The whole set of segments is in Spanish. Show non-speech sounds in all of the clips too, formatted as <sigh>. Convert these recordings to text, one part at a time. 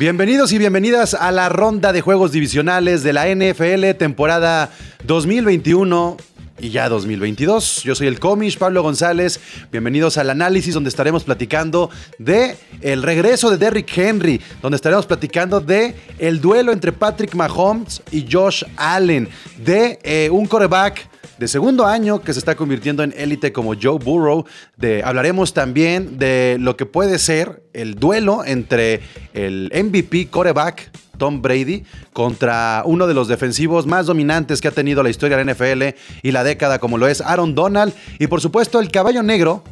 Bienvenidos y bienvenidas a la ronda de juegos divisionales de la NFL temporada 2021 y ya 2022. Yo soy el Comish Pablo González. Bienvenidos al análisis donde estaremos platicando de el regreso de Derrick Henry, donde estaremos platicando de el duelo entre Patrick Mahomes y Josh Allen, de eh, un coreback de segundo año que se está convirtiendo en élite como Joe Burrow. De, hablaremos también de lo que puede ser el duelo entre el MVP coreback Tom Brady contra uno de los defensivos más dominantes que ha tenido la historia de la NFL y la década como lo es Aaron Donald. Y por supuesto el caballo negro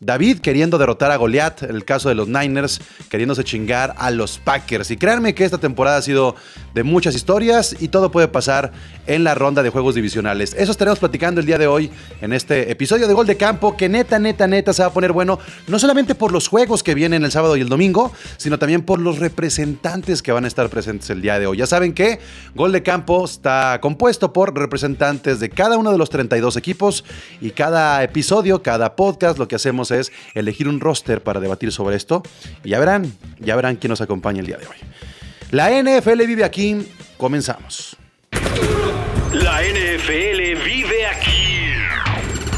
David queriendo derrotar a Goliath, el caso de los Niners, queriéndose chingar a los Packers. Y créanme que esta temporada ha sido de muchas historias y todo puede pasar en la ronda de juegos divisionales. Eso estaremos platicando el día de hoy en este episodio de Gol de Campo, que neta, neta, neta se va a poner bueno, no solamente por los juegos que vienen el sábado y el domingo, sino también por los representantes que van a estar presentes el día de hoy. Ya saben que Gol de Campo está compuesto por representantes de cada uno de los 32 equipos y cada episodio, cada podcast, lo que hacemos es elegir un roster para debatir sobre esto. Y ya verán, ya verán quién nos acompaña el día de hoy. La NFL vive aquí. Comenzamos. La NFL vive aquí.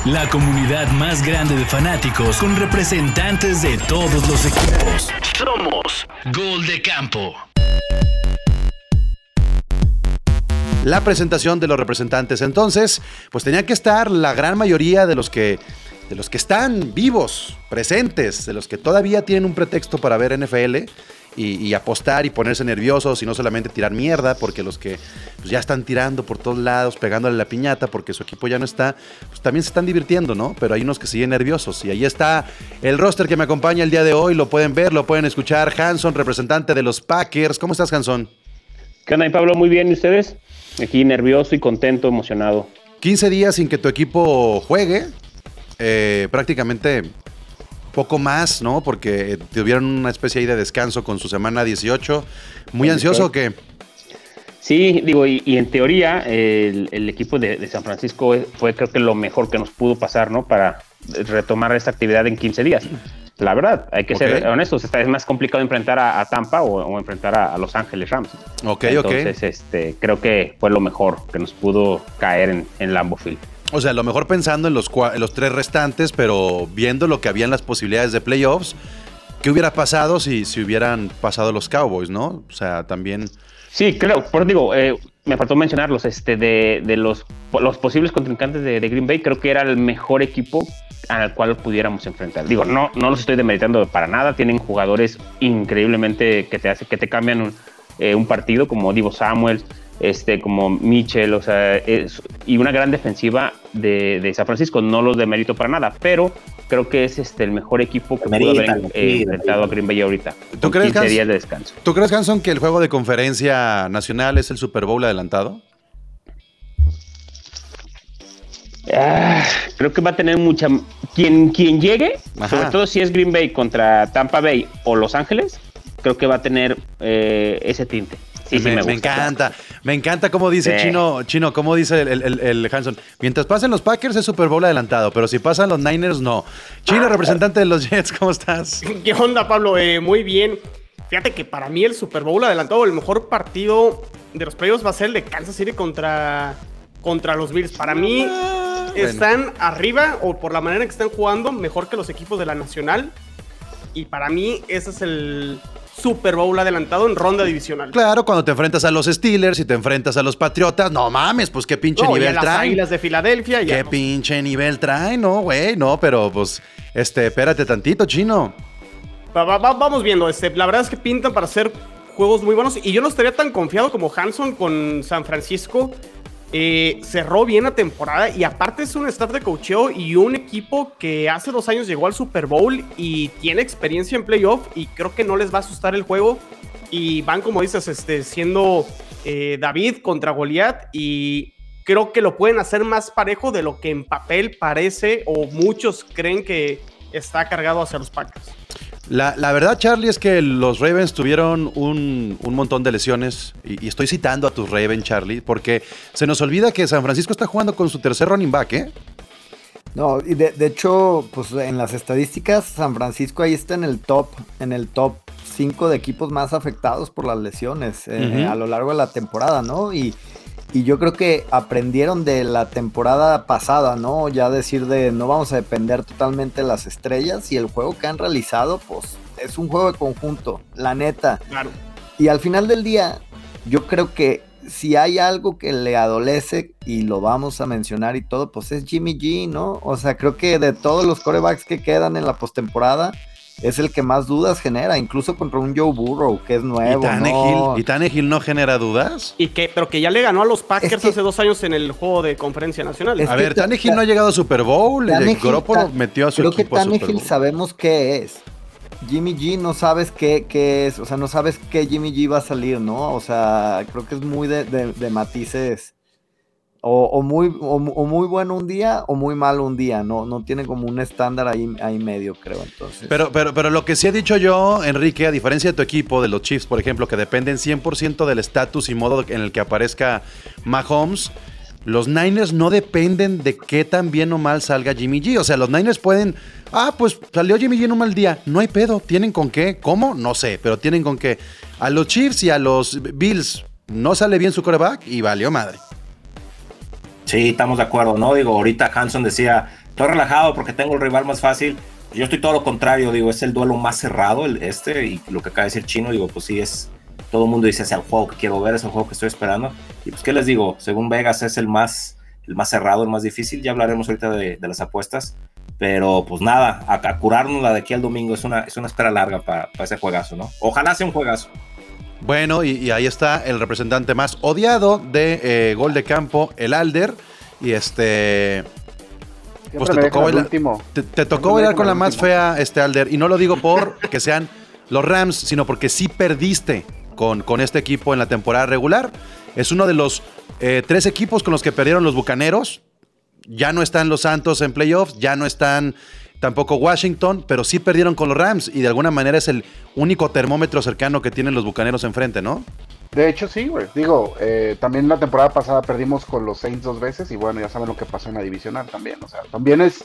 La comunidad más grande de fanáticos con representantes de todos los equipos. Somos Gol de Campo. La presentación de los representantes entonces, pues tenía que estar la gran mayoría de los que de los que están vivos, presentes, de los que todavía tienen un pretexto para ver NFL y, apostar y ponerse nerviosos y no solamente tirar mierda, porque los que pues, ya están tirando por todos lados, pegándole la piñata porque su equipo ya no está, pues también se están divirtiendo, ¿no? Pero hay unos que siguen nerviosos. Y ahí está el roster que me acompaña el día de hoy, lo pueden ver, lo pueden escuchar. Hanson, representante de los Packers. ¿Cómo estás, Hanson? ¿Qué onda, Pablo? Muy bien, ¿y ustedes? Aquí nervioso y contento, emocionado. 15 días sin que tu equipo juegue, eh, prácticamente poco más, ¿no? Porque tuvieron una especie ahí de descanso con su semana 18. ¿Muy ansioso o qué? Sí, digo, y, en teoría el, equipo de, San Francisco fue creo que lo mejor que nos pudo pasar, ¿no? Para retomar esta actividad en 15 días. La verdad, hay que ser honestos, es más complicado enfrentar a, Tampa o, enfrentar a, Los Ángeles Rams. Ok, Entonces, este, creo que fue lo mejor que nos pudo caer en, en Field. O sea, a lo mejor pensando en los, tres restantes, pero viendo lo que habían las posibilidades de playoffs, ¿qué hubiera pasado si, si hubieran pasado los Cowboys, no? O sea, también... Sí, creo, por digo, eh, me faltó mencionarlos, este, de, los, posibles contrincantes de, Green Bay, creo que era el mejor equipo al cual pudiéramos enfrentar. Digo, no, no los estoy demeritando para nada, tienen jugadores increíblemente que te hace, que te cambian un, eh, un partido, como Divo Samuels, este, como Mitchell, o sea, y una gran defensiva de, San Francisco. No los mérito para nada, pero creo que es este, el mejor equipo que pudo haber eh, enfrentado a Green Bay ahorita. ¿Tú crees, días de descanso. ¿Tú crees, Hanson, que el juego de conferencia nacional es el Super Bowl adelantado? Ah, creo que va a tener mucha. Quien, quien llegue, sobre todo si es Green Bay contra Tampa Bay o Los Ángeles, creo que va a tener eh, ese tinte me, encanta, me encanta como dice Chino, Chino, como dice el, Hanson. Mientras pasen los Packers es Super Bowl adelantado, pero si pasan los Niners, no. Chino, representante de los Jets, ¿cómo estás? <laughs> ¿Qué onda, Pablo? Eh, muy bien. Fíjate que para mí el Super Bowl adelantado, el mejor partido de los playoffs va a ser el de Kansas City contra, contra los Bills. Para mí están arriba, o por la manera en que están jugando, mejor que los equipos de la Nacional. Y para mí ese es el, Super Bowl adelantado en ronda divisional. Claro, cuando te enfrentas a los Steelers y te enfrentas a los Patriotas, no mames, pues qué pinche nivel y a las Águilas de Filadelfia. qué pinche nivel trae, no, güey, no, pero pues, este, espérate tantito, chino. vamos viendo, este, la verdad es que pintan para hacer juegos muy buenos y yo no estaría tan confiado como Hanson con San Francisco. Eh, cerró bien la temporada y aparte es un staff de coacheo y un equipo que hace dos años llegó al Super Bowl y tiene experiencia en playoff y creo que no les va a asustar el juego y van como dices este, siendo eh, David contra Goliath y creo que lo pueden hacer más parejo de lo que en papel parece o muchos creen que está cargado hacia los Packers. La, verdad, Charlie, es que los Ravens tuvieron un, montón de lesiones. Y, estoy citando a tus Ravens, Charlie, porque se nos olvida que San Francisco está jugando con su tercer running back, ¿eh? No, y de, hecho, pues en las estadísticas, San Francisco ahí está en el top, en el top cinco de equipos más afectados por las lesiones eh, a lo largo de la temporada, ¿no? Y, y yo creo que aprendieron de la temporada pasada, ¿no? Ya decir de no vamos a depender totalmente de las estrellas y el juego que han realizado, pues es un juego de conjunto, la neta. Claro. Y al final del día, yo creo que si hay algo que le adolece, y lo vamos a mencionar y todo, pues es Jimmy G, ¿no? O sea, creo que de todos los corebacks que quedan en la postemporada, es el que más dudas genera, incluso contra un Joe Burrow, que es ¿Y nuevo. ¿no? ¿Y Tannehill no genera dudas? Y que, pero que ya le ganó a los Packers Es que- hace dos años en el juego de conferencia nacional. A que ver, ta- Tannehill ta- no ha llegado a Super Bowl. Tannehill Garoppolo ta- metió a su Creo que equipo a Super Tannehill Bowl. sabemos qué es. Jimmy G no sabes qué, qué es, o sea, no sabes qué Jimmy G va a salir, ¿no? O sea, creo que es muy de, de- de matices. O, muy, o, mu- o muy bueno un día o muy malo un día, no, no tiene como un estándar ahí, ahí medio, creo. Entonces, Pero, pero, pero lo que sí he dicho yo, Enrique, a diferencia de tu equipo, de los Chiefs, por ejemplo, que dependen 100% del estatus y modo en el que aparezca Mahomes, los Niners no dependen de qué tan bien o mal salga Jimmy G. O sea, los Niners pueden, ah, pues salió Jimmy G en un mal día, no hay pedo, tienen con qué, ¿cómo? No sé, pero tienen con qué. A los Chiefs y a los Bills no sale bien su coreback y valió madre. Sí, estamos de acuerdo, ¿no? Digo, ahorita Hanson decía, estoy relajado porque tengo el rival más fácil. Yo estoy todo lo contrario, digo, es el duelo más cerrado, el, este, y lo que acaba de decir Chino, digo, pues sí, es, todo el mundo dice, es el juego que quiero ver, es el juego que estoy esperando. Y pues, ¿qué les digo? Según Vegas es el más, el más cerrado, el más difícil, ya hablaremos ahorita de, de las apuestas, pero pues nada, a, a curarnos la de aquí al domingo, es una, es una espera larga para ese juegazo, ¿no? Ojalá sea un juegazo. Bueno, y, y ahí está el representante más odiado de eh, gol de campo, el Alder. Y este. Pues te tocó, bailar, último. te, tocó bailar con la más último. fea, este Alder. Y no lo digo por que sean los Rams, sino porque sí perdiste con, con este equipo en la temporada regular. Es uno de los eh, tres equipos con los que perdieron los Bucaneros. Ya no están los Santos en playoffs, ya no están tampoco Washington, pero sí perdieron con los Rams y de alguna manera es el único termómetro cercano que tienen los Bucaneros enfrente, ¿no? De hecho, sí, güey. Digo, eh, también la temporada pasada perdimos con los Saints dos veces y bueno, ya saben lo que pasó en la divisional también. O sea, también es,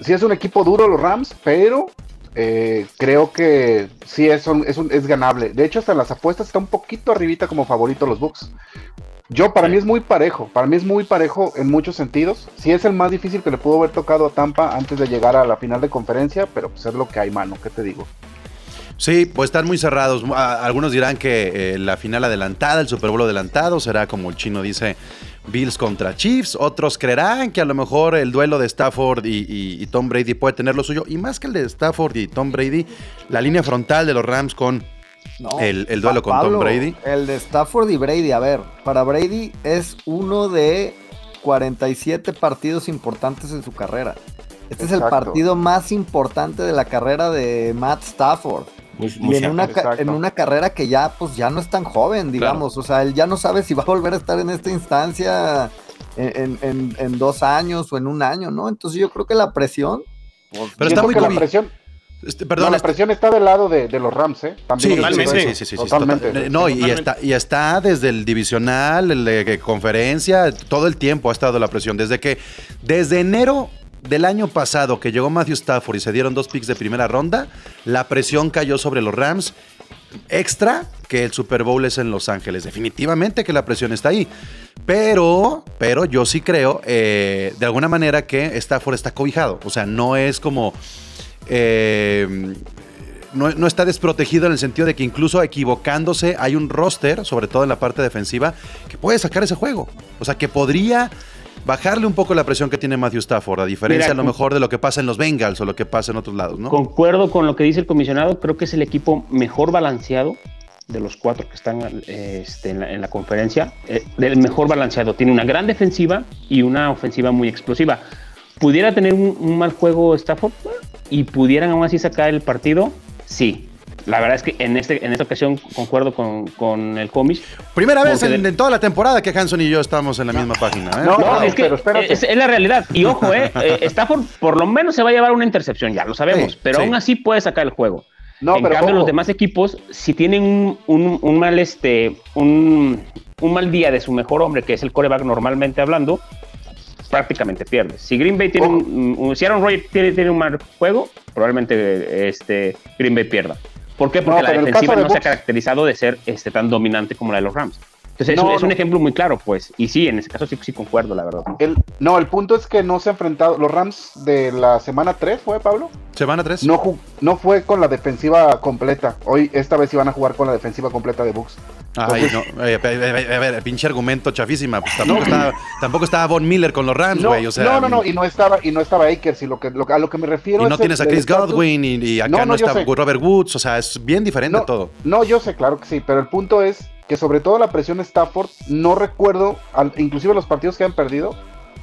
sí es un equipo duro los Rams, pero eh, creo que sí es, un- es, un- es ganable. De hecho, hasta en las apuestas está un poquito arribita como favorito los Bucks. Yo, para mí es muy parejo, para mí es muy parejo en muchos sentidos. Sí es el más difícil que le pudo haber tocado a Tampa antes de llegar a la final de conferencia, pero pues es lo que hay, mano, ¿qué te digo? Sí, pues están muy cerrados. A- Algunos dirán que eh, la final adelantada, el Super Bowl adelantado, será como el chino dice, Bills contra Chiefs. Otros creerán que a lo mejor el duelo de Stafford y, y- y Tom Brady puede tener lo suyo. Y más que el de Stafford y Tom Brady, la línea frontal de los Rams con No, el, el duelo Pa- con Tom Brady. El de Stafford y Brady, a ver, para Brady es uno de 47 partidos importantes en su carrera. Este es el partido más importante de la carrera de Matt Stafford. Muy, Y muy en una, en una carrera que ya, pues, ya no es tan joven, digamos. O sea, él ya no sabe si va a volver a estar en esta instancia en, en- en- en dos años o en un año, ¿no? Entonces yo creo que la presión. pues, Pero está muy que la presión, Este, no, perdón, la este- presión está del lado de, de los Rams, ¿eh? Sí, También Totalmente. sí, sí, sí, sí, sí, Totalmente. total- No, y Totalmente. está, y está desde el divisional, el de conferencia, todo el tiempo ha estado la presión. Desde que, desde enero del año pasado que llegó Matthew Stafford y se dieron dos picks de primera ronda, la presión cayó sobre los Rams. Extra que el Super Bowl es en Los Ángeles. Definitivamente que la presión está ahí. Pero, pero yo sí creo, eh, de alguna manera, que Stafford está cobijado. O sea, no es como. Eh, no, no está desprotegido en el sentido de que incluso equivocándose hay un roster, sobre todo en la parte defensiva, que puede sacar ese juego. O sea, que podría bajarle un poco la presión que tiene Matthew Stafford, a diferencia Mira, a lo mejor de lo que pasa en los Bengals o lo que pasa en otros lados, ¿no? Concuerdo con lo que dice el comisionado, creo que es el equipo mejor balanceado de los cuatro que están eh, este, en, la, en la conferencia, eh, del mejor balanceado. Tiene una gran defensiva y una ofensiva muy explosiva. ¿Pudiera tener un, un mal juego Stafford y pudieran aún así sacar el partido? Sí. La verdad es que en, este, en esta ocasión concuerdo con, con el cómic. Primera vez en, de- en toda la temporada que Hanson y yo estamos en la misma página. ¿eh? No, es que pero es, es la realidad. Y <laughs> ojo, eh, eh, Stafford por lo menos se va a llevar una intercepción, ya lo sabemos, Sí, pero sí. aún así puede sacar el juego. No, en pero cambio, ojo. los demás equipos, si tienen un, un- un mal este, un, un mal día de su mejor hombre, que es el coreback normalmente hablando, prácticamente pierde. Si Green Bay tiene un, un- si Aaron Rodgers tiene, tiene un mal juego, probablemente este, Green Bay pierda. ¿Por qué? Porque No, la defensiva de no se ha caracterizado de ser este, tan dominante como la de los Rams. Entonces, es, No, es un ejemplo muy claro, pues. Y sí, en ese caso sí, sí concuerdo, la verdad. El, no, el punto es que no se ha enfrentado. Los Rams de la semana 3, ¿fue Pablo? Semana 3. No, no fue con la defensiva completa. Hoy, esta vez iban a jugar con la defensiva completa de Bucks. Ay, no. eh, A ver, a ver, pinche argumento chafísima. Pues tampoco, estaba, tampoco estaba Von Miller con los Rams, No, güey. o sea, no, no, no, y no estaba, y no estaba Akers, y lo que, lo- a lo que me refiero y no es tienes a el- Chris Godwin y, y acá No, no, no, está sé. Robert Woods. O sea, es bien diferente No, todo. No, yo sé, claro que sí, pero el punto es que sobre todo la presión Stafford, no recuerdo, al- inclusive los partidos que han perdido,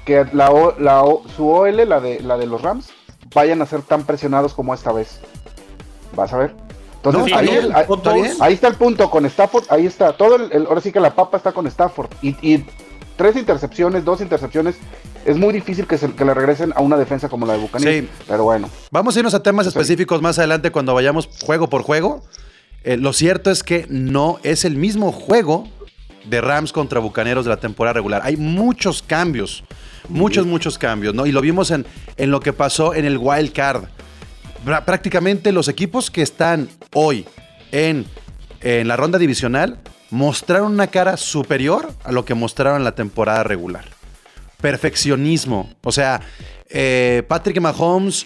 que la, O- la O- su OL, la de, la de los Rams, vayan a ser tan presionados como esta vez. Vas a ver. Entonces, No, ahí, bien, el- ahí- está bien. ahí está el punto con Stafford, ahí está, todo el, el- ahora sí que la papa está con Stafford. Y, y tres intercepciones, dos intercepciones, es muy difícil que, se, que le regresen a una defensa como la de Buccaneers. Sí. Pero bueno. Vamos a irnos a temas específicos más adelante cuando vayamos juego por juego. Eh, lo cierto es que no es el mismo juego de Rams contra Bucaneros de la temporada regular. Hay muchos cambios, muchos, muchos cambios, ¿no? Y lo vimos en, en lo que pasó en el Wild Card. Prá- Prácticamente los equipos que están hoy en, en la ronda divisional mostraron una cara superior a lo que mostraron en la temporada regular. Perfeccionismo. O sea, eh, Patrick Mahomes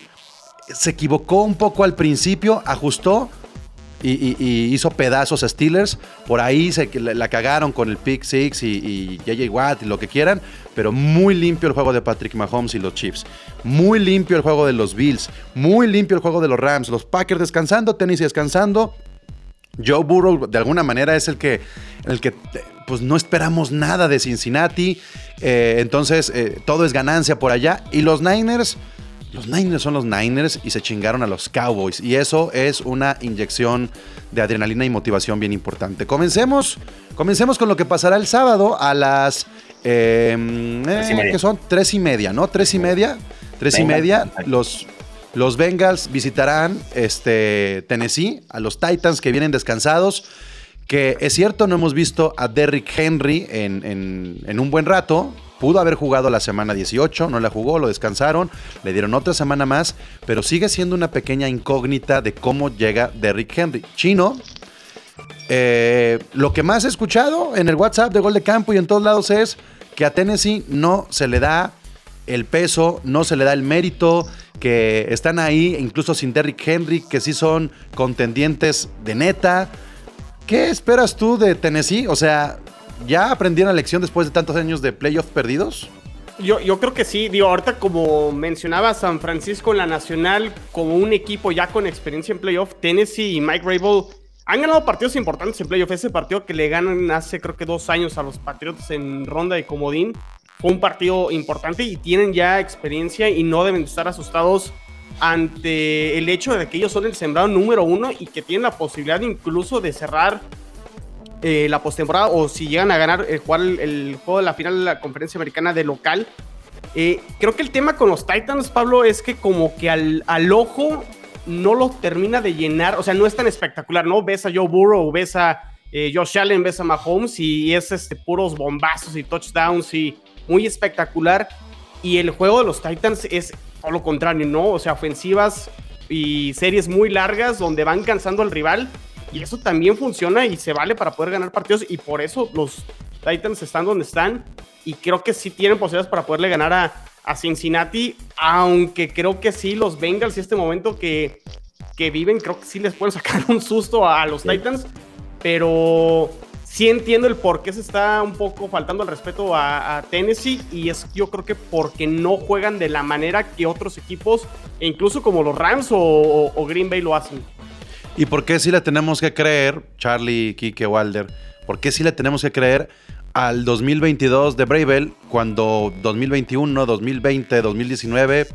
se equivocó un poco al principio, ajustó y, hizo pedazos a Steelers. Por ahí se, la, cagaron con el pick six y, y JJ Watt y lo que quieran, pero muy limpio el juego de Patrick Mahomes y los Chiefs. Muy limpio el juego de los Bills. Muy limpio el juego de los Rams. Los Packers descansando, Tennessee descansando. Joe Burrow de alguna manera es el que, el que pues no esperamos nada de Cincinnati. Eh, entonces eh, todo es ganancia por allá. Y los Niners, los Niners son los Niners y se chingaron a los Cowboys. Y eso es una inyección de adrenalina y motivación bien importante. Comencemos, comencemos con lo que pasará el sábado a las... eh, y eh. ¿qué son? Tres y media, ¿no? Tres y media. Tres y media. Los, los Bengals visitarán este, Tennessee, a los Titans que vienen descansados. Que es cierto, no hemos visto a Derrick Henry en, en- en un buen rato. Pudo haber jugado la semana 18, no la jugó, lo descansaron, le dieron otra semana más, pero sigue siendo una pequeña incógnita de cómo llega Derrick Henry. Chino, eh, lo que más he escuchado en el WhatsApp de Gol de Campo y en todos lados es que a Tennessee no se le da el peso, no se le da el mérito, que están ahí incluso sin Derrick Henry, que sí son contendientes de neta. ¿Qué esperas tú de Tennessee? O sea, ¿ya aprendieron la lección después de tantos años de playoffs perdidos? Yo, yo creo que sí, digo, ahorita como mencionaba San Francisco en la Nacional, como un equipo ya con experiencia en playoff, Tennessee y Mike Rabel han ganado partidos importantes en playoff. Ese partido que le ganan hace creo que dos años a los Patriots en ronda de comodín fue un partido importante y tienen ya experiencia y no deben estar asustados ante el hecho de que ellos son el sembrado número uno y que tienen la posibilidad incluso de cerrar eh, la postemporada o si llegan a ganar, eh, jugar el, juego de la final de la conferencia americana de local. Eh, creo que el tema con los Titans, Pablo, es que como que al, al ojo no lo termina de llenar, o sea, no es tan espectacular, ¿no? Ves a Joe Burrow, ves a eh, Josh Allen, ves a Mahomes y es este, puros bombazos y touchdowns y muy espectacular. Y el juego de los Titans es todo lo contrario, ¿no? O sea, ofensivas y series muy largas donde van cansando al rival. Y eso también funciona y se vale para poder ganar partidos. Y por eso los Titans están donde están. Y creo que sí tienen posibilidades para poderle ganar a, a Cincinnati. Aunque creo que sí, los Bengals y este momento que, que viven, creo que sí les pueden sacar un susto a, a los Titans. Pero sí entiendo el por qué se está un poco faltando el respeto a, a Tennessee. Y es yo creo que porque no juegan de la manera que otros equipos, e incluso como los Rams o, o- o Green Bay lo hacen. ¿Y por qué sí le tenemos que creer, Charlie, Kike, Walder, por qué sí le tenemos que creer al 2022 de Bravel cuando 2021, 2020, 2019,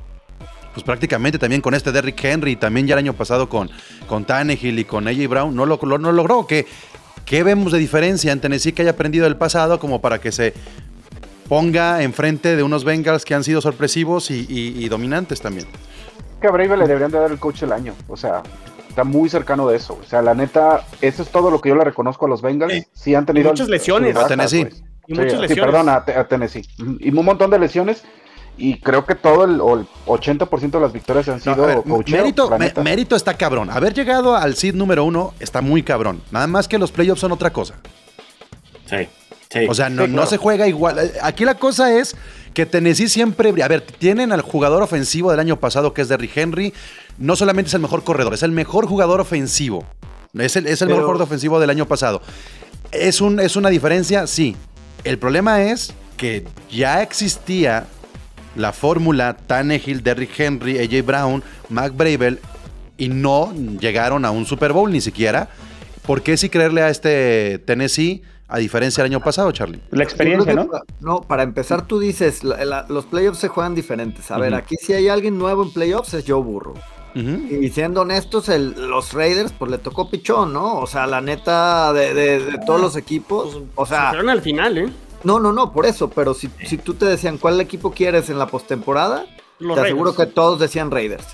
pues prácticamente también con este Derrick Henry, también ya el año pasado con, con Tannehill y con AJ Brown, no lo, lo- no logró? ¿Qué, ¿Qué vemos de diferencia en Tennessee que haya aprendido del pasado como para que se ponga enfrente de unos Bengals que han sido sorpresivos y, y- y dominantes también? que a Brave le deberían de dar el coach del año. O sea, está muy cercano de eso. O sea, la neta, eso es todo lo que yo le reconozco a los Bengals. Sí, han tenido muchas lesiones. A Tennessee. pues. Y Sí, muchas sí, lesiones. perdón, a, Te- a Tennessee. Y un montón de lesiones. y creo que todo el, o el 80% de las victorias han sido No, coacheo, mérito, mérito está cabrón. Haber llegado al seed número uno está muy cabrón. Nada más que los playoffs son otra cosa. Sí, sí. O sea, no, Sí, no claro. se juega igual. Aquí la cosa es que Tennessee siempre. A ver, tienen al jugador ofensivo del año pasado, que es Derrick Henry. No solamente es el mejor corredor, es el mejor jugador ofensivo. Es el, es el Pero- mejor jugador ofensivo del año pasado. ¿Es, un, ¿Es una diferencia? Sí. El problema es que ya existía la fórmula Tannehill, Derrick Henry, AJ Brown, Mac Bravel y no llegaron a un Super Bowl ni siquiera. ¿Por qué sí creerle a este Tennessee a diferencia del año pasado, Charlie? La experiencia, ¿no? No, para empezar tú dices, la- la- los playoffs se juegan diferentes. A ver, aquí si hay alguien nuevo en playoffs es Joe Burrow. Ujú. Y siendo honestos, el- los Raiders pues le tocó pichón, ¿no? O sea, la neta de, de- de todos los equipos, o sea, Sufrieron al final, ¿eh? no, no, no, por eso, pero si, si tú te decían cuál equipo quieres en la postemporada, te aseguro que todos decían Raiders.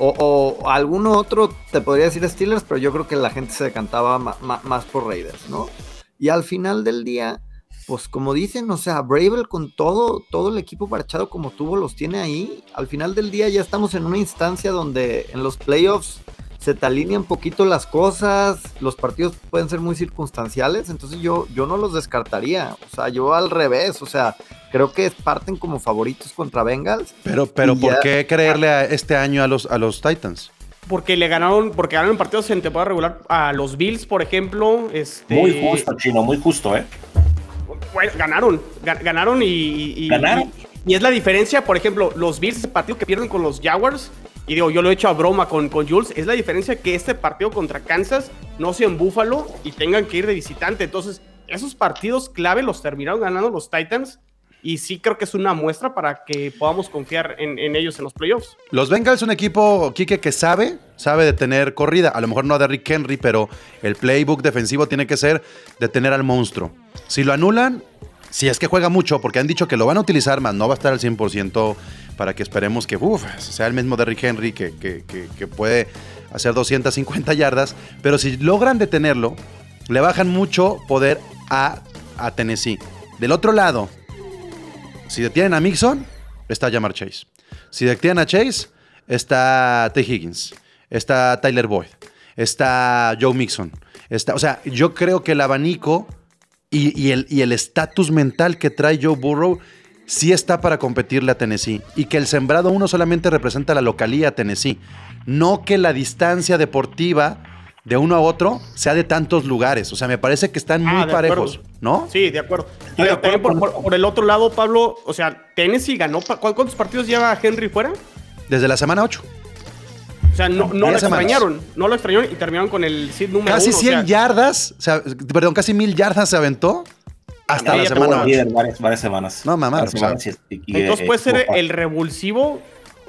O, o alguno otro te podría decir Steelers, pero yo creo que la gente se decantaba ma- ma- más por Raiders, ¿no? Y al final del día, pues como dicen, o sea, Bravel con todo, todo el equipo parchado como tuvo, los tiene ahí. Al final del día ya estamos en una instancia donde en los playoffs se te alinean poquito las cosas, los partidos pueden ser muy circunstanciales, entonces yo, yo no los descartaría. O sea, yo al revés, o sea, creo que parten como favoritos contra Bengals. Pero, pero ¿por ya- qué creerle a este año a los, a los Titans? Porque le ganaron, porque ganaron partidos en temporada regular a los Bills, por ejemplo. Este, Muy justo, chino, muy justo, ¿eh? Bueno, ganaron, ga- ganaron y, ¿Ganaron? Y, y es la diferencia, por ejemplo, los Bills, ese partido que pierden con los Jaguars, y digo, yo lo he hecho a broma con, con Jules, es la diferencia que este partido contra Kansas no sea en Buffalo y tengan que ir de visitante. Entonces, esos partidos clave los terminaron ganando los Titans. Y sí creo que es una muestra para que podamos confiar en, ellos en los playoffs. Los Bengals un equipo, Quique, que sabe, sabe de tener corrida. A lo mejor no a Derrick Henry, pero el playbook defensivo tiene que ser de tener al monstruo. Si lo anulan, si es que juega mucho, porque han dicho que lo van a utilizar, más no va a estar al 100% para que esperemos que uf, sea el mismo Derrick Henry que, que- que- que puede hacer 250 yardas. Pero si logran detenerlo, le bajan mucho poder a, a Tennessee. Del otro lado, si detienen a Mixon, está Jamar Chase. Si detienen a Chase, está T. Higgins. Está Tyler Boyd. Está Joe Mixon. Está, o sea, yo creo que el abanico y, el estatus mental que trae Joe Burrow sí está para competirle a Tennessee. Y que el sembrado uno solamente representa la localía a Tennessee. No que la distancia deportiva de uno a otro sea de tantos lugares. O sea, me parece que están muy Ah, de parejos, acuerdo. ¿no? Sí, de acuerdo. de Pero acuerdo también por, con- por- por el otro lado, Pablo, o sea, Tennessee ganó. pa- ¿cu- ¿Cuántos partidos lleva Henry fuera? Desde la semana 8. O sea, no, no lo semanas. extrañaron. No lo extrañaron y terminaron con el seed número Casi uno, o 100 sea, yardas, o sea, perdón, casi mil yardas se aventó hasta la semana temporada. 8. líder varias, varias semanas. No, mamá, Varias o sea, semanas y- y- Entonces eh, puede ser el revulsivo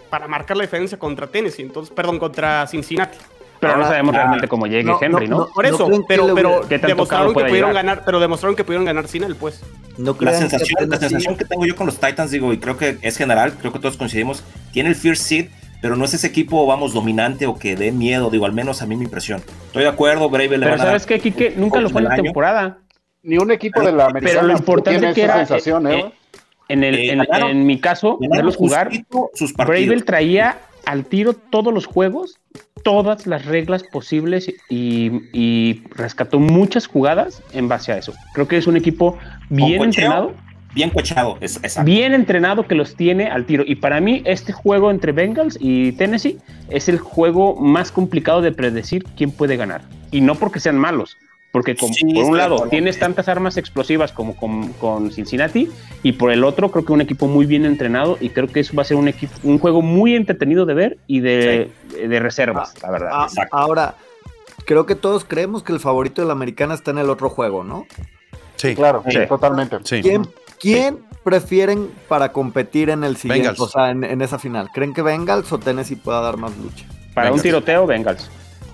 para marcar la diferencia contra Tennessee. Entonces, perdón, contra Cincinnati. Pero no Ahora- sabemos realmente cómo llegue No, Henry, no. Por eso, pero, pero hubiera- ¿Qué tan demostraron que pudieron llegar? ganar, pero demostraron que pudieron ganar sin él, pues. No La crean que sensación, la sensación que tengo yo con los Titans, digo, y creo que es general, creo que todos coincidimos, tiene el first seed, pero no es ese equipo, vamos, dominante o que dé miedo, digo, al menos a mí mi impresión. Estoy de acuerdo, Brave le Pero van ¿sabes qué, Kike? Nunca lo fue en la temporada. Ni un equipo de la americana Pero lo tiene importante que esa era, sensación, eh, ¿eh? eh, en, el, Eh, en, ganaron- en mi caso, verlos jugar, justito sus partidos. Bravel traía al tiro todos los juegos, todas las reglas posibles y, y rescató muchas jugadas en base a eso. Creo que es un equipo bien entrenado, Bien cochado, es, bien entrenado que los tiene al tiro. Y para mí, este juego entre Bengals y Tennessee es el juego más complicado de predecir quién puede ganar. Y no porque sean malos, porque con- Sí, por un lado tienes tantas armas explosivas como con, con Cincinnati, y por el otro creo que un equipo muy bien entrenado. Y creo que eso va a ser un, equipo, un juego muy entretenido de ver y de, de reservas, la verdad. Ah, ahora, creo que todos creemos que el favorito de la americana está en el otro juego, ¿no? Sí, Claro, Sí. totalmente. sí. ¿Quién, quién prefieren para competir en el siguiente, Bengals. o sea, en, en esa final? ¿Creen que Bengals o Tennessee pueda dar más lucha? Para un tiroteo, Bengals.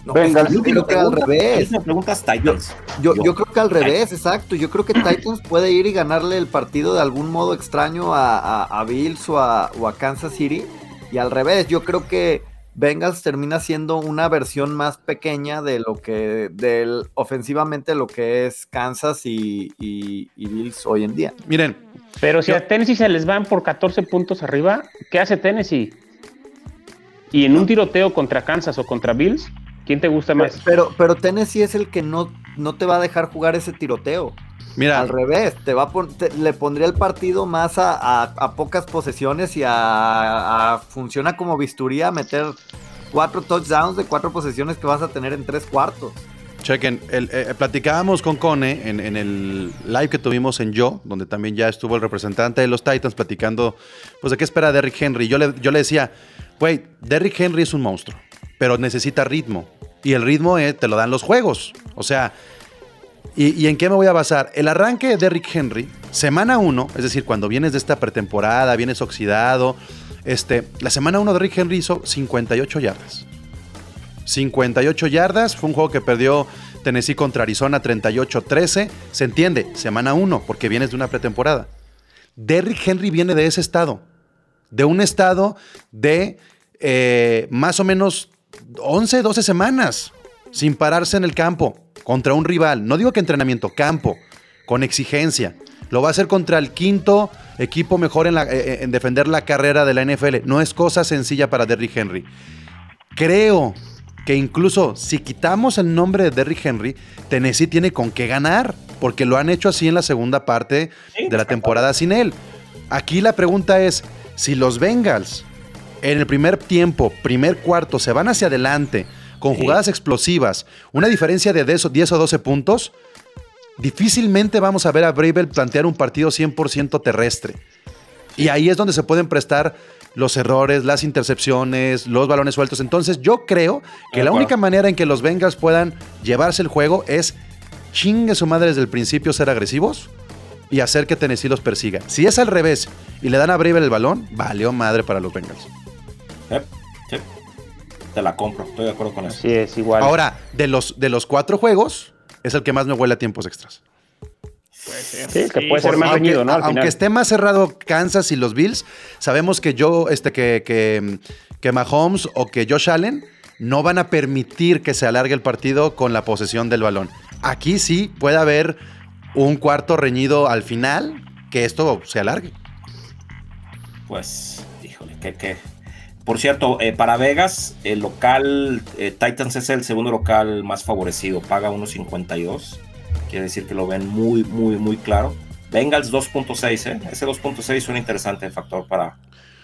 No, yo creo que al revés. Me preguntas Titans. Yo, Yo- yo creo que al revés, exacto. Yo creo que <laughs> Titans puede ir y ganarle el partido de algún modo extraño a, a- a Bills o a, o a Kansas City. Y al revés, yo creo que Bengals termina siendo una versión más pequeña de lo que, del ofensivamente lo que es Kansas y, y- y Bills hoy en día. Miren, Pero si a Tennessee se les van por 14 puntos arriba, ¿qué hace Tennessee? Y en un tiroteo contra Kansas o contra Bills, ¿quién te gusta más? Pero, pero Tennessee es el que no, no te va a dejar jugar ese tiroteo. mira, Al revés, te va a pon- te- le pondría el partido más a, a- a pocas posesiones y a, a- funciona como bisturí a meter cuatro touchdowns de cuatro posesiones que vas a tener en tres cuartos. chequen, el- eh, platicábamos con Cone en, en el live que tuvimos en Yo, donde también ya estuvo el representante de los Titans platicando, pues de qué espera Derrick Henry. Yo le, yo le decía, güey, Derrick Henry es un monstruo, pero necesita ritmo. Y el ritmo eh, te lo dan los juegos. O sea, ¿y, en qué me voy a basar? El arranque de Derrick Henry, semana 1, es decir, cuando vienes de esta pretemporada, vienes oxidado, este, la semana 1 de Derrick Henry hizo 58 yardas. 58 yardas. Fue un juego que perdió Tennessee contra Arizona 38-13. Se entiende, semana 1, porque vienes de una pretemporada. Derrick Henry viene de ese estado. De un estado de eh, más o menos 11, 12 semanas sin pararse en el campo contra un rival. No digo que entrenamiento, campo, con exigencia. Lo va a hacer contra el quinto equipo mejor en, la- eh, en defender la carrera de la NFL. No es cosa sencilla para Derrick Henry. Creo que incluso si quitamos el nombre de Derrick Henry, Tennessee tiene con qué ganar, porque lo han hecho así en la segunda parte de la temporada sin él. Aquí la pregunta es, si los Bengals en el primer tiempo, primer cuarto, se van hacia adelante con jugadas explosivas, una diferencia de 10 o 10 o 12 puntos, difícilmente vamos a ver a Bravel plantear un partido 100% terrestre. Y ahí es donde se pueden prestar los errores, las intercepciones, los balones sueltos. Entonces yo creo que la única manera en que los Bengals puedan llevarse el juego es chingue su madre desde el principio ser agresivos y hacer que Tennessee los persiga. Si es al revés y le dan a Bravel el balón, valió madre para los Bengals. Sí, sí. Te la compro, estoy de acuerdo con eso. Sí, es igual. Ahora, de los, de los cuatro juegos, es el que más me huele a tiempos extras. sí, que puede ser más aunque, reñido, ¿no? Al aunque final. esté más cerrado Kansas y los Bills, sabemos que yo, este, que, que, que Mahomes o que Josh Allen no van a permitir que se alargue el partido con la posesión del balón. Aquí sí puede haber un cuarto reñido al final que esto se alargue. Pues, híjole, que, que. Por cierto, eh, para Vegas, el local eh, Titans es el segundo local más favorecido, paga 1.52. Quiere decir que lo ven muy, muy, muy claro. Bengals 2.6, ¿eh? Ese 2.6 es un interesante factor para,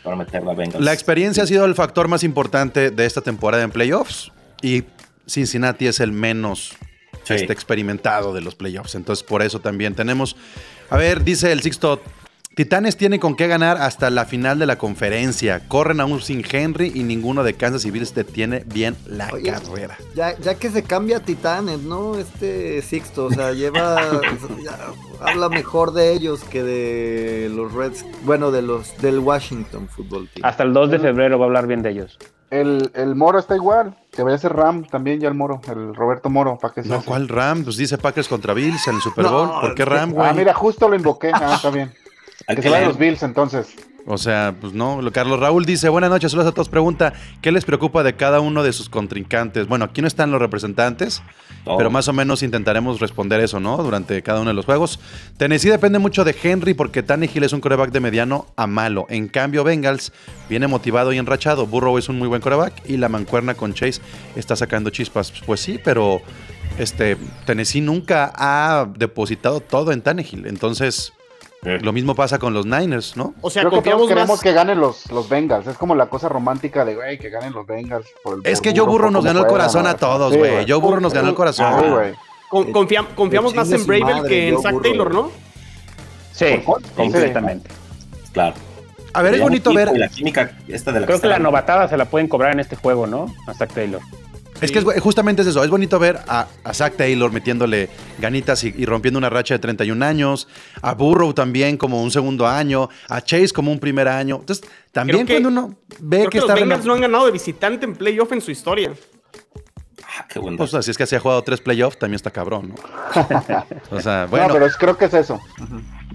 para meterla a Bengals. La experiencia ha sido el factor más importante de esta temporada en playoffs y Cincinnati es el menos Sí. este, experimentado de los playoffs. Entonces, por eso también tenemos. A ver, dice el Sixto. Titanes tiene con qué ganar hasta la final de la conferencia. Corren aún sin Henry y ninguno de Kansas y Bills detiene bien la Oye, carrera. Ya, ya que se cambia a Titanes, ¿no? Este Sixto, o sea, <laughs> lleva. ya habla mejor de ellos que de los Reds. Bueno, de los del Washington Football Team. Hasta el 2 de febrero va a hablar bien de ellos. El, el Moro está igual. Que vaya a ser Ram también ya el Moro. El Roberto Moro. ¿Para que No, ¿cuál Ram? Pues dice Packers contra Bills en el Super Bowl. No, ¿Por qué Ram, güey? Ah, mira, justo lo invoqué. Ah, está bien. <laughs> Hay Que se vayan los Bills entonces. O sea, pues no. Lo- Carlos Raúl dice, buenas noches, saludos a todos. Pregunta, ¿qué les preocupa de cada uno de sus contrincantes? Bueno, aquí no están los representantes, pero más o menos intentaremos responder eso, ¿no? Durante cada uno de los juegos. Tennessee depende mucho de Henry porque Tannehill es un coreback de mediano a malo. En cambio, Bengals viene motivado y enrachado. Burrow es un muy buen coreback y la mancuerna con Chase está sacando chispas. Pues sí, pero este, Tennessee nunca ha depositado todo en Tannehill. Entonces, Sí. lo mismo pasa con los Niners, ¿no? O sea, Creo que todos confiamos queremos más. que ganen los, los Bengals. Es como la cosa romántica de, güey, que ganen los Bengals. por el- Es que Joe Burrow por nos ganó el corazón a todos, güey. Joe Burrow nos ganó el corazón. Güey. Con- confia- confiamos más en Bravel que en Zach. Taylor, ¿no? Sí, completamente. Claro. A ver, es bonito ver. La química esta de la Creo que la novatada se la pueden cobrar en este juego, ¿no? A Zach Taylor. Es que es justamente es eso. Es bonito ver a, a Zach Taylor metiéndole ganitas y, y rompiendo una racha de 31 años. A Burrow también como un segundo año. A Chase como un primer año. Entonces, también Creo que- cuando uno ve Creo que, que los está. Bengals reno- no han ganado de visitante en playoff en su historia. Ah, qué buen Pues así es que se ha jugado tres playoffs, también está cabrón, ¿no? <laughs> o sea, bueno. No, pero es- creo que es eso.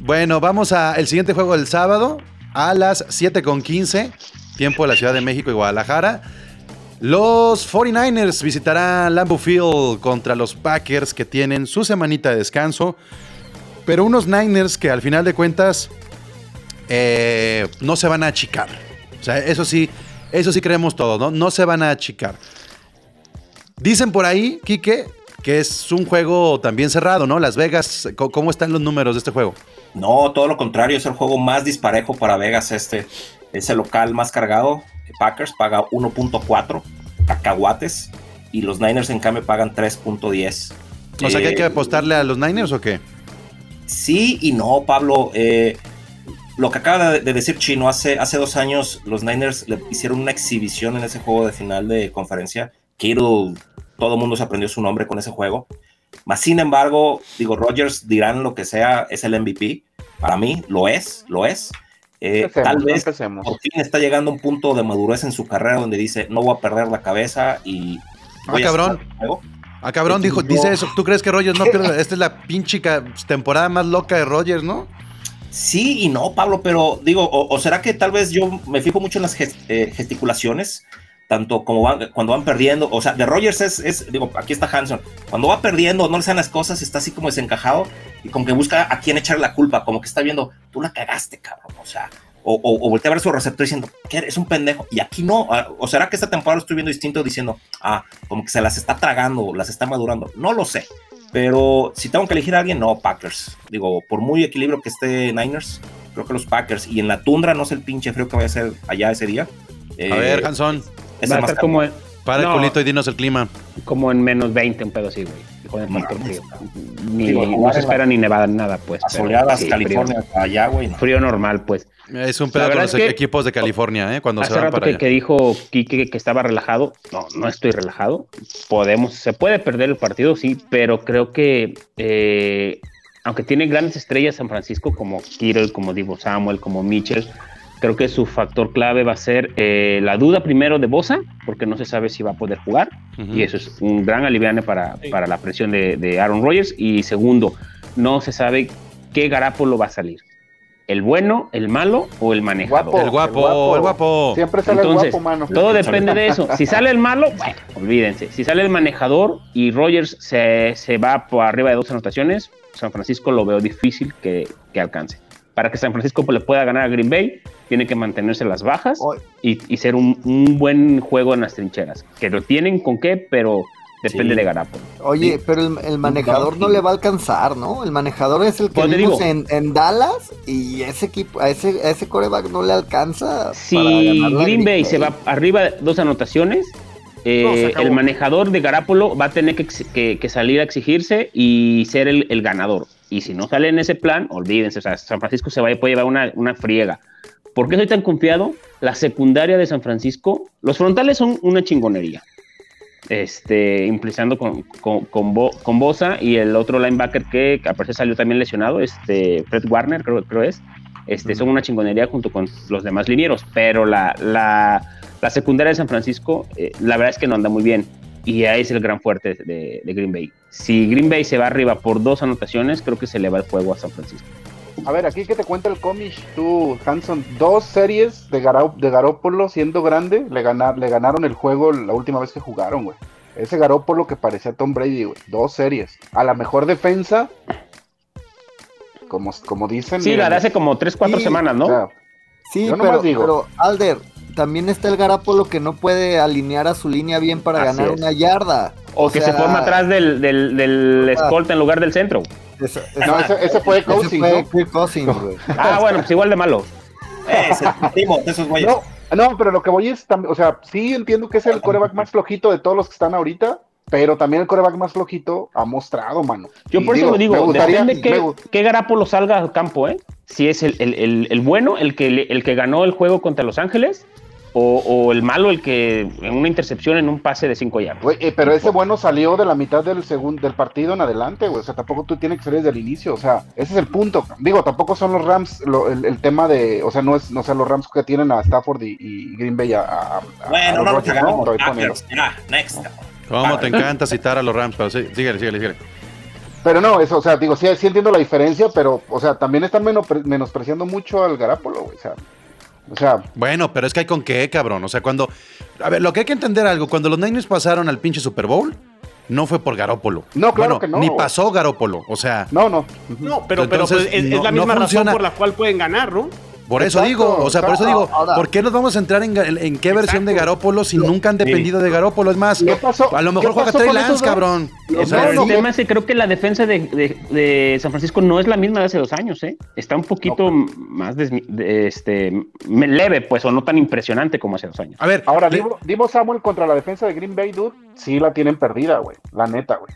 Bueno, vamos a el siguiente juego del sábado a las 7 con 15, tiempo de la Ciudad de México y Guadalajara. Los 49ers visitarán Lambeau Field contra los Packers que tienen su semanita de descanso. Pero unos Niners que al final de cuentas eh, no se van a achicar. O sea, eso sí, eso sí creemos todos, ¿no? No se van a achicar. Dicen por ahí, Quique, que es un juego también cerrado, ¿no? Las Vegas, ¿cómo están los números de este juego? No, todo lo contrario, es el juego más disparejo para Vegas este. Es el local más cargado. Packers paga 1.4 cacahuates y los Niners en cambio pagan 3.10. O sea, que hay que Eh, apostarle a los Niners o qué? Sí y no, Pablo. Eh, lo que acaba de, de decir Chino, hace, hace dos años los Niners le hicieron una exhibición en ese juego de final de conferencia. Kittle, todo el mundo se aprendió su nombre con ese juego. Más sin embargo, digo, Rodgers dirán lo que sea, es el MVP. Para mí, lo es, lo es. Eh, Empecemos, tal vez empecemos. por fin está llegando a un punto de madurez en su carrera donde dice, no voy a perder la cabeza y... voy a cabrón. sacar el juego". Ah, cabrón, dijo, No. dice eso. ¿Tú crees que Rogers no <laughs> pierde? Esta es la pinche temporada más loca de Rogers, ¿no? Sí y no, Pablo, pero digo, o, o será que tal vez yo me fijo mucho en las eh, gesticulaciones, tanto como van, cuando van perdiendo, o sea, de Rogers es, es, digo, aquí está Hanson, cuando va perdiendo, no le salen las cosas, está así como desencajado y como que busca a quién echar la culpa, como que está viendo, tú la cagaste, cabrón, o sea, o, o, o voltea a ver su receptor diciendo, que eres un pendejo, y aquí no, ah, o será que esta temporada lo estoy viendo distinto diciendo, ah, como que se las está tragando, las está madurando, no lo sé. Pero si tengo que elegir a alguien, no, Packers. Digo, por muy equilibrio que esté Niners, creo que los Packers. Y en la tundra, no sé el pinche frío que vaya a ser allá ese día. Eh, A ver, Hanson, es Va a estar como para el No. culito y dinos el clima. como en menos 20, un pedo así, güey. Y con el factor frío. Ni, Digo, no se espera ni nevada, nada, pues. pero Asoleadas, sí, California, allá, güey. no. Frío, frío normal, pues. Es un pedo con los que- equipos de California, ¿eh? Cuando se Hace van rato para que, allá. que dijo Kike que estaba relajado. No, no estoy relajado. Podemos, se puede perder el partido, sí, pero creo que eh, aunque tiene grandes estrellas San Francisco como Kittle, como Divo Samuel, como Mitchell, creo que su factor clave va a ser eh, la duda primero de Bosa, porque no se sabe si va a poder jugar, y eso es un gran aliviane para, para la presión de, de Aaron Rodgers. Y segundo, no se sabe qué Garapolo va a salir. ¿El bueno, el malo o el manejador? Guapo. El guapo, el guapo. Siempre sale Entonces, el guapo, mano. todo depende de eso. Si sale el malo, bueno, olvídense. Si sale el manejador y Rogers se, se va por arriba de dos anotaciones, San Francisco lo veo difícil que, que alcance. Para que San Francisco le pueda ganar a Green Bay, tiene que mantenerse las bajas y, y ser un, un buen juego en las trincheras. Que lo tienen con qué, pero depende Sí. de Garapolo. Oye, Sí. pero el, el manejador no le va a alcanzar, ¿no? El manejador es el que Pues vimos digo. en, en Dallas y ese equipo, a ese, a ese coreback no le alcanza. Si para Green Bay se va arriba dos anotaciones, eh, No, el manejador de Garapolo va a tener que, ex- que- que salir a exigirse y ser el, el ganador. Y si no sale en ese plan, olvídense, o sea, San Francisco se va, puede llevar una, una friega. ¿Por qué soy tan confiado? La secundaria de San Francisco, los frontales son una chingonería. Este, implicando con, con, con, Bo- con Bosa y el otro linebacker que, que aparece salió también lesionado, este, Fred Warner, creo, creo es. Este, Son una chingonería junto con los demás linieros, pero la, la, la secundaria de San Francisco, eh, la verdad es que no anda muy bien. Y ahí es el gran fuerte de, de Green Bay. Si Green Bay se va arriba por dos anotaciones, creo que se le va el juego a San Francisco. A ver, aquí que te cuenta el cómic, tú, Hanson, dos series de, Garau- de Garópolo siendo grande, le, ganar, le ganaron el juego la última vez que jugaron, güey. Ese Garópolo que parecía Tom Brady, güey. Dos series. A la mejor defensa, como, como dicen. Sí, la de hace como 3, 4 Sí, semanas, o ¿no? sea, Sí, pero, digo. pero, Alder, también está el Garapolo que no puede alinear a su línea bien para Así ganar es. una yarda. o que sea, se forma atrás del, del, del Ah. escolta en lugar del centro. Ese- <laughs> no, ese, ese fue ese Cousins, fue ¿no? Kirk Cousins, güey. Ah, bueno, pues igual de malo. Ese, primo, de esos güeyes. No, no, pero lo que voy es también, o sea, sí entiendo que es el coreback más flojito de todos los que están ahorita, pero también el coreback más flojito ha mostrado, mano. Yo Y por eso lo digo, me gustaría- depende me qué, gu- qué Garapolo salga al campo, ¿eh? Si es el, el- el- el bueno, el que, le- el que ganó el juego contra Los Ángeles, o, o el malo, el que en una intercepción en un pase de 5 yardas. Eh, pero ese bueno salió de la mitad del segundo del partido en adelante, güey. O sea, tampoco tú tienes que salir desde el inicio. O sea, ese es el punto. Digo, tampoco son los Rams lo- el, el tema de. O sea, no es, no sea, los Rams que tienen a Stafford y, y Green Bay a. a- a- Bueno, a no next. cabrón. ¿Cómo te encanta citar a los Rams? Pero sí, síguele, síguele, síguele. Pero no, eso, o sea, digo, sí, sí entiendo la diferencia, pero, o sea, también están menospreciando mucho al Garapolo, güey. O sea, O sea, Bueno, pero es que hay con qué, cabrón. O sea, cuando. A ver, lo que hay que entender algo, cuando los Niners pasaron al pinche Super Bowl, no fue por Garópolo. No, claro Bueno, que no, Ni pasó Garópolo. O sea, no, no. No, pero, pero Entonces, pues, es, la misma razón por la cual pueden ganar, ¿no? Por eso Exacto, digo, o sea, por eso digo, Ahora- ¿por qué nos vamos a entrar en, qué versión de. Garópolo si nunca han dependido de Garópolo? Es más, ¿Qué pasó? a lo ¿Qué mejor juega Trey Lance, cabrón. No, O sea, Pero no, el no. tema es que creo que la defensa de, de- de San Francisco no es la misma de hace dos años, ¿eh? Está un poquito más desmi- de- este, leve, pues, o no tan impresionante como hace dos años. a ver, Ahora, le- Divo, Divo Samuel contra la defensa de Green Bay, dude, sí la tienen perdida, güey. La neta, güey.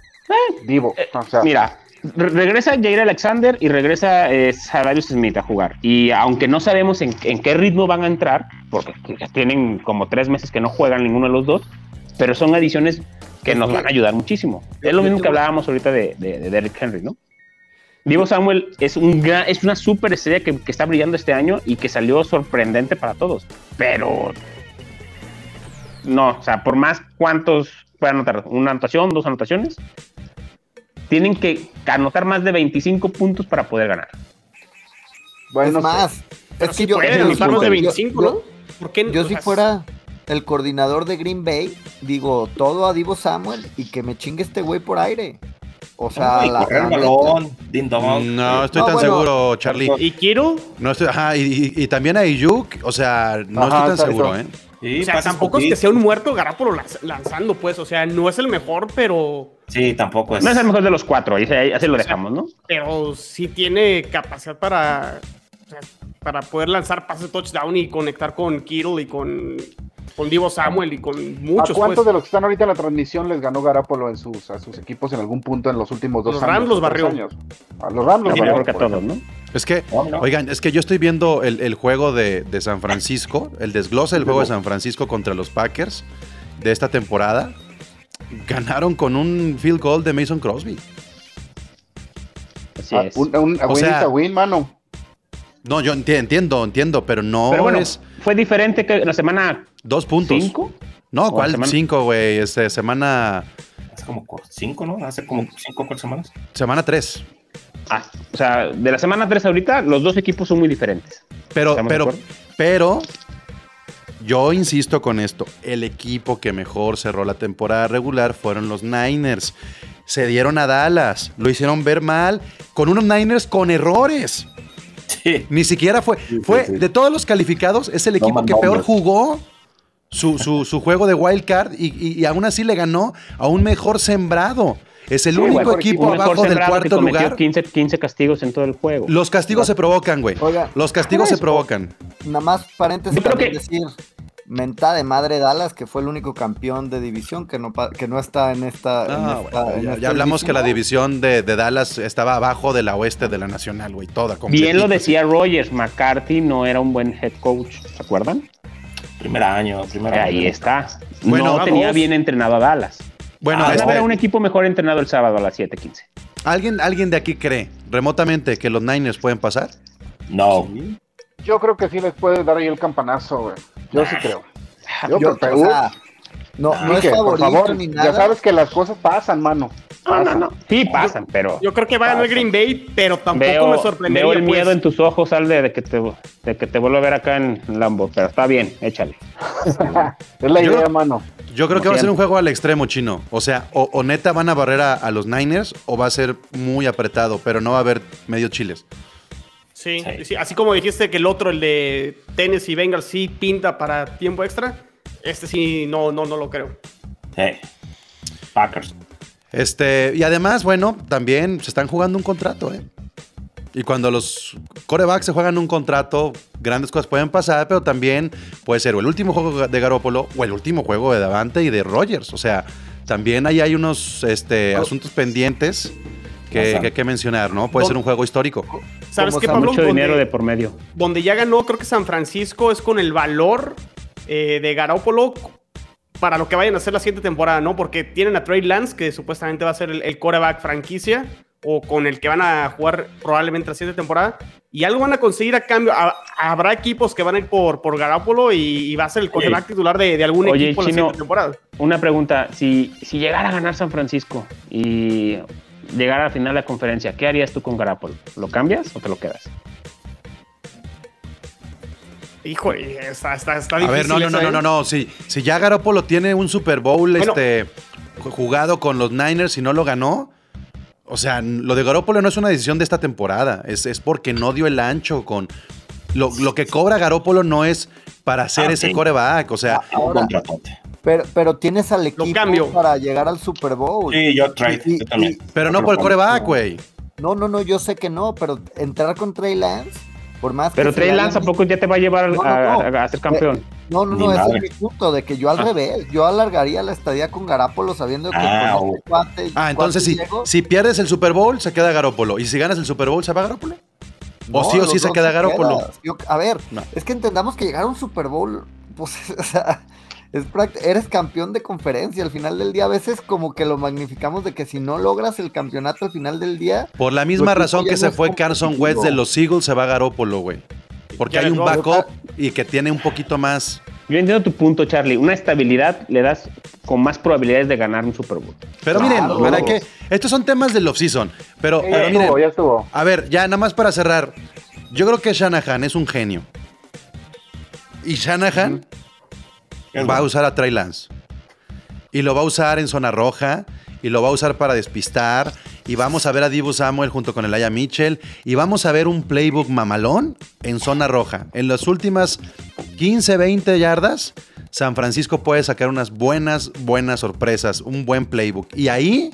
Divo. O sea, Mira, regresa Jair Alexander y regresa eh, Smith a jugar. Y aunque no sabemos en, en qué ritmo van a entrar, porque tienen como tres meses que no juegan ninguno de los dos, pero son adiciones que nos van a ayudar muchísimo. Es lo mismo que hablábamos ahorita de, de, de Derrick Henry, ¿no? Divo Samuel es, un gran- es una super estrella que, que está brillando este año y que salió sorprendente para todos. Pero no, o sea, por más cuántos puede anotar, una anotación, dos anotaciones, tienen que anotar más de 25 puntos para poder ganar. bueno, es no sé. más, es que yo, Pueden yo- anotar más de yo- 25, yo- ¿no? ¿Por qué no? Yo si fuera el coordinador de Green Bay, digo todo a Divo Samuel y que me chingue este güey por aire. O sea, Ay, la, correr la balón, dong. no estoy No, tan bueno. seguro, Charlie. ¿Y Kiro? No estoy, ajá, y, y- y también a Iyuk, o sea, no Ajá, estoy tan seguro, ¿eh? Sí, O sea, tampoco es que sea un muerto Garapolo lanz- lanzando, pues. O sea, no es el mejor, pero, Sí, tampoco es. No es el mejor de los cuatro, ahí, se- así lo dejamos, ¿no? pero sí tiene capacidad para, o sea, para poder lanzar pases de touchdown y conectar con Kittle y con, con Divo Samuel y con ¿A muchos. cuántos pues. de los que están ahorita en la transmisión les ganó Garapolo en sus, a sus equipos en algún punto en los últimos dos Los años? Rams los barrió. años? A los Rams los barrió, mejor que a por todos, ejemplo. ¿no? Es que, No, no. oigan, es que yo estoy viendo el, el juego de, de San Francisco, el desglose del juego de San Francisco contra los Packers de esta temporada. Ganaron con un field goal de Mason Crosby. Así Ah, es. un, un- a O win sea- is a win, mano. No, yo enti- entiendo, entiendo, pero no Pero bueno, es fue diferente que la semana dos puntos. 5. No, ¿O ¿cuál semana? cinco, güey? Este, semana, Hace como cinco, ¿no? Hace como cinco o cuatro semanas. semana tres. Ah, o sea, de la semana 3 ahorita, los dos equipos son muy diferentes. Pero, ¿Estamos de pero, pero, yo insisto con esto. El equipo que mejor cerró la temporada regular fueron los Niners. Se dieron a Dallas, lo hicieron ver mal, con unos Niners con errores. Sí. Ni siquiera fue, fue sí. de todos los calificados, es el equipo que peor jugó su, su- su juego de wild card y, y- y aún así le ganó a un mejor sembrado. Es el Sí, único equipo abajo del cuarto lugar. 15, 15 castigos en todo el juego. Los castigos se provocan, güey. Oiga, Los castigos se provocan. Nada más paréntesis Yo creo también que- decir, mentada de madre Dallas, que fue el único campeón de división que no, que no está en esta... en Ah, esta- bueno, en ya, esta ya hablamos que la división. de, de Dallas estaba abajo de la oeste de la nacional, güey, toda completita. Bien lo decía Rogers, McCarthy no era un buen head coach, ¿se acuerdan? Primer año, primer año. Ahí está. Bueno, no tenía bien entrenado a Dallas. Bueno, Van a este, un equipo mejor entrenado el sábado a las 7:15. ¿alguien, ¿alguien de aquí cree remotamente que los Niners pueden pasar? No. Yo creo que sí les puede dar ahí el campanazo, güey. Yo sí creo. Yo, Yo, pero, o sea, no, no es Quique, por favor, ni ya sabes que las cosas pasan, mano. No, no, Pasan. no. Sí, pasan, pero Yo creo que va a ganar Pasa. Green Bay, pero tampoco veo, me sorprendería. veo el pues. miedo en tus ojos, Alde, de que te, de que te vuelva a ver acá en Lambo. Pero está bien, échale. <laughs> Es la Yo- idea, mano. Yo creo Como que va a ser un juego al extremo chino. O sea, o, o neta van a barrer a, a los Niners o va a ser muy apretado, pero no va a haber medio chiles. Sí, Sí. sí, así como dijiste que el otro, el de Tennessee Bengals, sí pinta para tiempo extra. Este sí, no, no, no lo creo. Sí. Packers. Este, y además, bueno, también se están jugando un contrato, ¿eh? Y cuando los corebacks se juegan un contrato, grandes cosas pueden pasar, pero también puede ser o el último juego de Garoppolo o el último juego de Davante y de Rogers. O sea, también ahí hay unos este, asuntos pendientes que, que hay que mencionar, ¿no? Puede ser un juego histórico. ¿Sabes qué, Pablo? Mucho Donde- dinero de por medio. donde ya ganó, creo que San Francisco es con el valor eh, de Garoppolo para lo que vayan a hacer la siguiente temporada, ¿no? Porque tienen a Trey Lance, que supuestamente va a ser el, el quarterback franquicia, o con el que van a jugar probablemente la siguiente temporada, y algo van a conseguir a cambio. Ha- habrá equipos que van a ir por, por Garoppolo y, y va a ser el quarterback titular de, de algún Oye, equipo la Chino, siguiente temporada. Una pregunta, si, si llegara a ganar San Francisco y llegara a la final de la conferencia, ¿qué harías tú con Garapolo? ¿Lo cambias o te lo quedas? Híjole, está, está, está A difícil. ver, no, no, no, no, ¿eh? no, no. Si, si ya Garoppolo tiene un Super Bowl Bueno. este, jugado con los Niners y no lo ganó, o sea, lo de Garoppolo no es una decisión de esta temporada. Es, es porque no dio el ancho con. Lo, lo que cobra Garoppolo no es para hacer Ah, ese sí. coreback. O sea, Un Ahora-. Pero, pero tienes al equipo cambio. para llegar al Super Bowl. Sí, yo trade, Y- yo también. pero no por el coreback, güey. No, no, no, yo sé que no, pero entrar con Trey Lance, por más Pero Trey Lance hayan- tampoco ya te va a llevar No, no, a, no. a- a ser campeón. No, no, no, ese es mi punto, de que yo al Ah. revés, yo alargaría la estadía con Garapolo sabiendo que Ah, con oh. este cuate- Ah, entonces si, llego- si pierdes el Super Bowl, se queda Garoppolo. Y si ganas el Super Bowl, ¿se va Garoppolo? o No, sí o sí se queda. Yo- a ver, No. es que entendamos que llegar a un Super Bowl, pues, <laughs> o sea, es eres campeón de conferencia. Al final del día, a veces como que lo magnificamos de que si no logras el campeonato al final del día, Por la misma razón ya que no se fue Carson. Wentz de los Eagles, se va Garoppolo, güey. Porque Ya hay un backup y que tiene un poquito más. Yo entiendo tu punto, Charlie. Una estabilidad le das con más probabilidades de ganar un Super Bowl. Pero Claro. miren, ¿para qué? Estos son temas del off-season. Pero, Ya pero miren, estuvo, ya estuvo. a ver, ya nada más para cerrar. Yo creo que Shanahan es un genio. Y Shanahan va a usar a Trey Lance. Y lo va a usar en zona roja. Y lo va a usar para despistar. Y vamos a ver a Dibu Samuel junto con Elijah Mitchell. Y vamos a ver un playbook mamalón en zona roja. En las últimas 15, 20 yardas, San Francisco puede sacar unas buenas, buenas sorpresas. Un buen playbook. Y ahí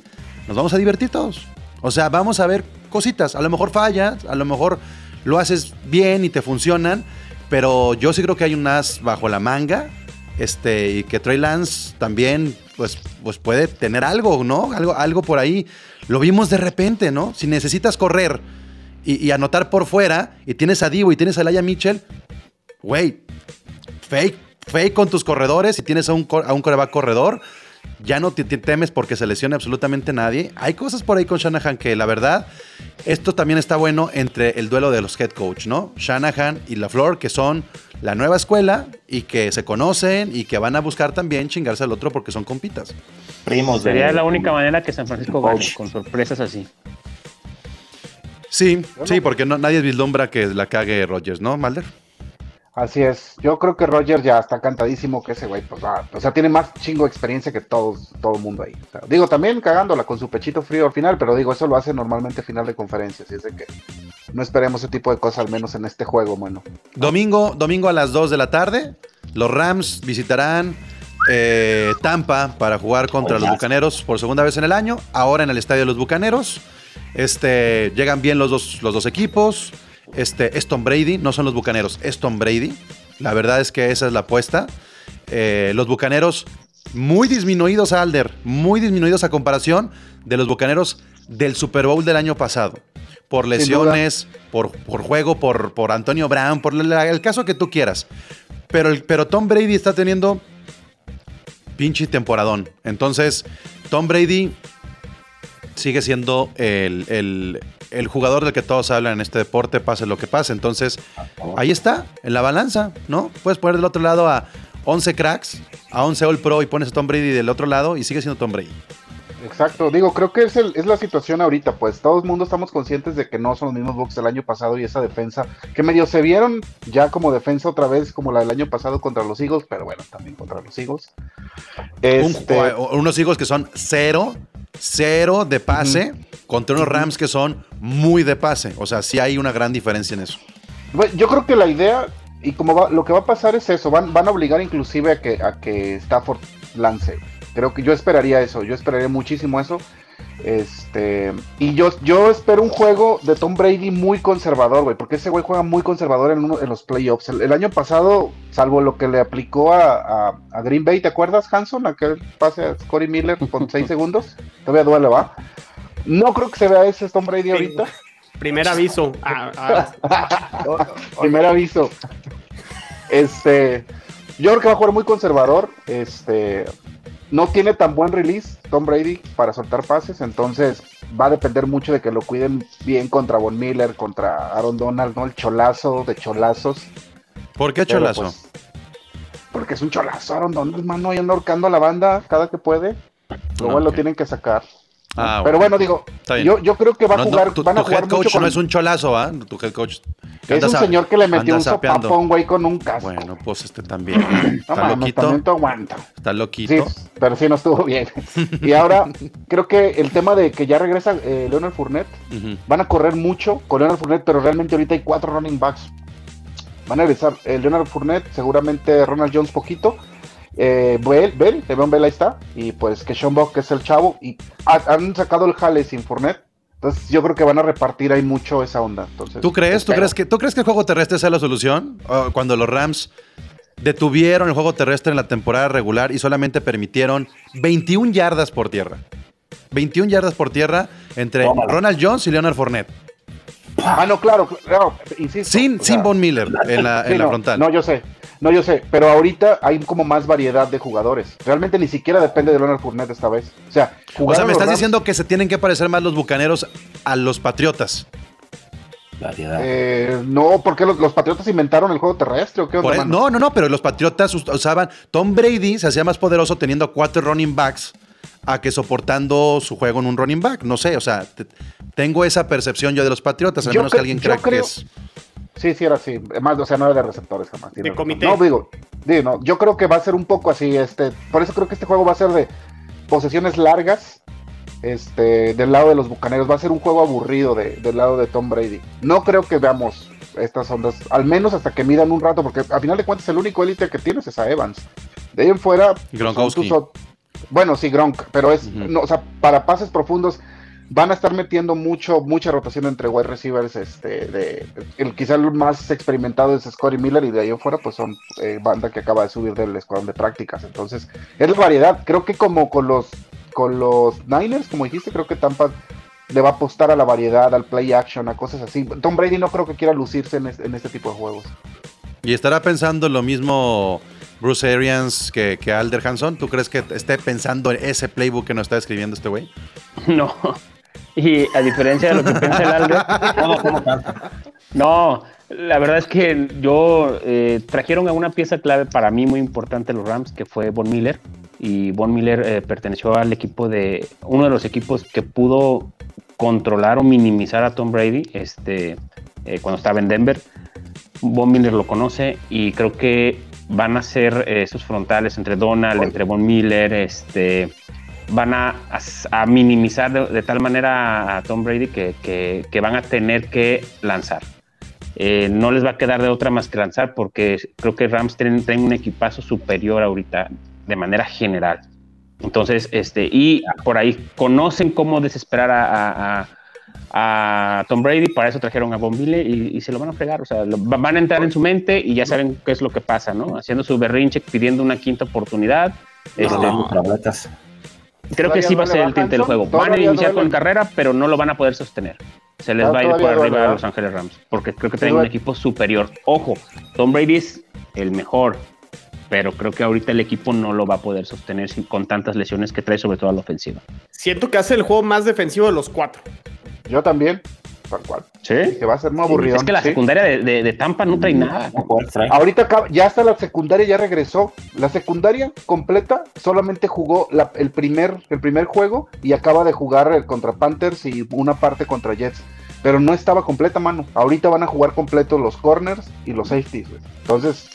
nos vamos a divertir todos. O sea, vamos a ver cositas. A lo mejor fallas, a lo mejor lo haces bien y te funcionan. Pero yo sí creo que hay un as bajo la manga. Este, y que Trey Lance también, pues, pues puede tener algo, ¿no? Algo, algo por ahí. Lo vimos de repente, ¿no? Si necesitas correr y, anotar por fuera, y tienes a Divo y tienes a Laia Mitchell, güey, fake, fake con tus corredores y tienes a un, a un coreback corredor, ya no te, te temes porque se lesione absolutamente nadie. Hay cosas por ahí con Shanahan que la verdad, esto también está bueno entre el duelo de los head coach, ¿no? Shanahan y LaFleur, que son la nueva escuela y que se conocen y que van a buscar también chingarse al otro porque son compitas. Primos de- Sería la única manera que San Francisco gane, Coach. con sorpresas así. Sí, sí, porque no, nadie vislumbra que la cague Rodgers, ¿no, Malder? Así es. Yo creo que Roger ya está cantadísimo que ese güey, pues va. O sea, tiene más chingo de experiencia que todos, todo el mundo ahí. O sea, digo, también cagándola con su pechito frío al final, pero digo, eso lo hace normalmente final de conferencia. Así es de que no esperemos ese tipo de cosas, al menos en este juego, bueno. Domingo, domingo a las 2 de la tarde, los Rams visitarán eh, Tampa para jugar contra los Juegazo. Bucaneros por segunda vez en el año. Ahora en el estadio de los Bucaneros. Este, llegan bien los dos, los dos equipos. Este, es Tom Brady, no son los Bucaneros, es Tom Brady. La verdad es que esa es la apuesta. Eh, los Bucaneros muy disminuidos a Alder, muy disminuidos a comparación de los Bucaneros del Super Bowl del año pasado. Por lesiones, por, por juego, por, por Antonio Brown, por la- el caso que tú quieras. Pero, el- pero Tom Brady está teniendo pinche temporadón. Entonces, Tom Brady sigue siendo el, el- el jugador del que todos hablan en este deporte, pase lo que pase. Entonces, ahí está, en la balanza, ¿no? Puedes poner del otro lado a 11 cracks, a 11 All Pro y pones a Tom Brady del otro lado y sigue siendo Tom Brady. Exacto, digo, creo que es, el- es la situación ahorita, pues todo el mundo estamos conscientes de que no son los mismos Bucks del año pasado y esa defensa, que medio se vieron ya como defensa otra vez, como la del año pasado contra los Eagles, pero bueno, también contra los Eagles. Un- Este, unos Eagles que son cero, cero de pase, contra unos Rams que son muy de pase. O sea, sí hay una gran diferencia en eso. Yo creo que la idea y como va, lo que va a pasar es eso, van, van a obligar inclusive a que, a que Stafford lance. Creo que yo esperaría eso, yo esperaría muchísimo eso. Este, y yo, yo espero un juego de Tom Brady muy conservador, güey, porque ese güey juega muy conservador en, uno- en los playoffs. El, el año pasado, salvo lo que le aplicó a, a- a Green Bay, ¿te acuerdas, Hanson? Aquel pase a Scotty Miller con <laughs> 6 segundos. Todavía duele, ¿va? No creo que se vea ese Tom Brady ahorita. Primer aviso. <laughs> Ah, ah, Primer aviso. Este, yo creo que va a jugar muy conservador. Este, no tiene tan buen release Tom Brady para soltar pases, entonces va a depender mucho de que lo cuiden bien contra Von Miller, contra Aaron Donald, ¿no? El cholazo de cholazos. ¿Por qué Pero, cholazo? pues, porque es un cholazo, Aaron Donald, mano, y anda ahorcando a la banda cada que puede. Luego Ah, lo ok. tienen que sacar. Ah, Pero bueno, digo, yo, yo creo que va a No, no, jugar, tu, van a tu jugar head coach mucho con- no es un cholazo, ¿ah? Tu head coach. es un señor que le metió un sopapón, güey, con un casco. Bueno, pues este también. <clears throat> Está loquito. también te aguanta. Está Sí, loquito. pero sí no estuvo bien. <laughs> y ahora creo que el tema de que ya regresa eh, Leonard Fournette, van a correr mucho con Leonard Fournette, pero realmente ahorita hay cuatro running backs. Van a regresar eh, Leonard Fournette, seguramente Ronald Jones poquito. Eh, Bell, Bell, Le'Veon Bell ahí está. Y pues que Sean Buck, que es el chavo. Y ha- han sacado el jale sin Fournette. Entonces yo creo que van a repartir ahí mucho esa onda. Entonces, ¿Tú crees? ¿Tú crees, que, ¿Tú crees que el juego terrestre sea la solución? Cuando los Rams detuvieron el juego terrestre en la temporada regular y solamente permitieron 21 yardas por tierra. 21 yardas por tierra entre. Ronald Jones y Leonard Fournette. Ah, no, claro, claro, insisto. Sin, o sin Von Miller en la, sí, en la no, frontal. No, yo sé. No, yo sé. Pero ahorita hay como más variedad de jugadores. Realmente ni siquiera depende de Leonard Fournette esta vez. O sea, o sea, me los estás Rams, diciendo que se tienen que parecer más los bucaneros a los patriotas. Variedad. Eh, no, porque los, los Patriotas inventaron el juego terrestre o qué onda, no, no, no, pero los patriotas us- usaban. Tom Brady se hacía más poderoso teniendo cuatro running backs a que soportando su juego en un running back. No sé, o sea, te- tengo esa percepción yo de los patriotas, al Yo menos que alguien crea que es. Sí, sí, era así. Más, o sea, no era de receptores jamás. De comité. No, digo, digo, no, yo creo que va a ser un poco así. este Por eso creo que este juego va a ser de posesiones largas. Este, del lado de los bucaneros. Va a ser un juego aburrido de- del lado de Tom Brady. No creo que veamos estas ondas, al menos hasta que midan un rato, porque a final de cuentas el único élite que tienes es a Evans. De ahí en fuera. Gronkowski. tus bueno, sí, Gronk, pero es, no, o sea, para pases profundos van a estar metiendo mucho, mucha rotación entre wide receivers, este, de, el quizá el más experimentado es Scotty Miller y de ahí en fuera pues son eh, banda que acaba de subir del escuadrón de prácticas, entonces es la variedad, creo que como con los, con los Niners, como dijiste, creo que Tampa le va a apostar a la variedad, al play action, a cosas así, Tom Brady no creo que quiera lucirse en, es- en este tipo de juegos. Y estará pensando lo mismo Bruce Arians que, que Alder Hanson. ¿Tú crees que esté pensando en ese playbook que nos está escribiendo este güey? <laughs> No. Y a diferencia de lo que piensa el Aldo, <laughs> no, la verdad es que yo eh, trajeron a una pieza clave para mí muy importante los Rams, que fue Von Miller. Y Von Miller eh, perteneció al equipo de uno de los equipos que pudo controlar o minimizar a Tom Brady este, eh, cuando estaba en Denver. Von Miller lo conoce y creo que van a ser eh, esos frontales entre Donald, entre Von Miller, este, van a, a- a minimizar de, de tal manera a Tom Brady que, que- que van a tener que lanzar. Eh, no les va a quedar de otra más que lanzar porque creo que Rams tienen, tienen un equipazo superior ahorita de manera general. Entonces, este, y por ahí conocen cómo desesperar a, a- Tom Brady, para eso trajeron a Miller y, y se lo van a fregar. O sea, lo- va- van a entrar en su mente y ya saben qué es lo que pasa, ¿no? Haciendo su berrinche, pidiendo una quinta oportunidad. Este, No. Creo que ¿Todavía sí va a ser el tinte del juego. Van a ¿Todavía iniciar con carrera, pero no lo van a poder sostener. Se les va a ir por arriba a. Los Ángeles Rams, porque creo que tienen un equipo superior. Ojo, Tom Brady es el mejor, pero creo que ahorita el equipo no lo va a poder sostener sin- con tantas lesiones que trae, sobre todo a la ofensiva. Siento que hace el juego más defensivo de los cuatro. Yo también, tal cual. ¿Sí? Que va a ser muy aburrido. Es que la secundaria de, de- de Tampa no trae nada. No traer. Ahorita acaba- ya hasta la secundaria ya regresó. La secundaria completa solamente jugó la- el, primer, el primer juego y acaba de jugar el contra Panthers y una parte contra Jets. Pero no estaba completa, mano. Ahorita van a jugar completos los corners y los safeties. güey. Entonces,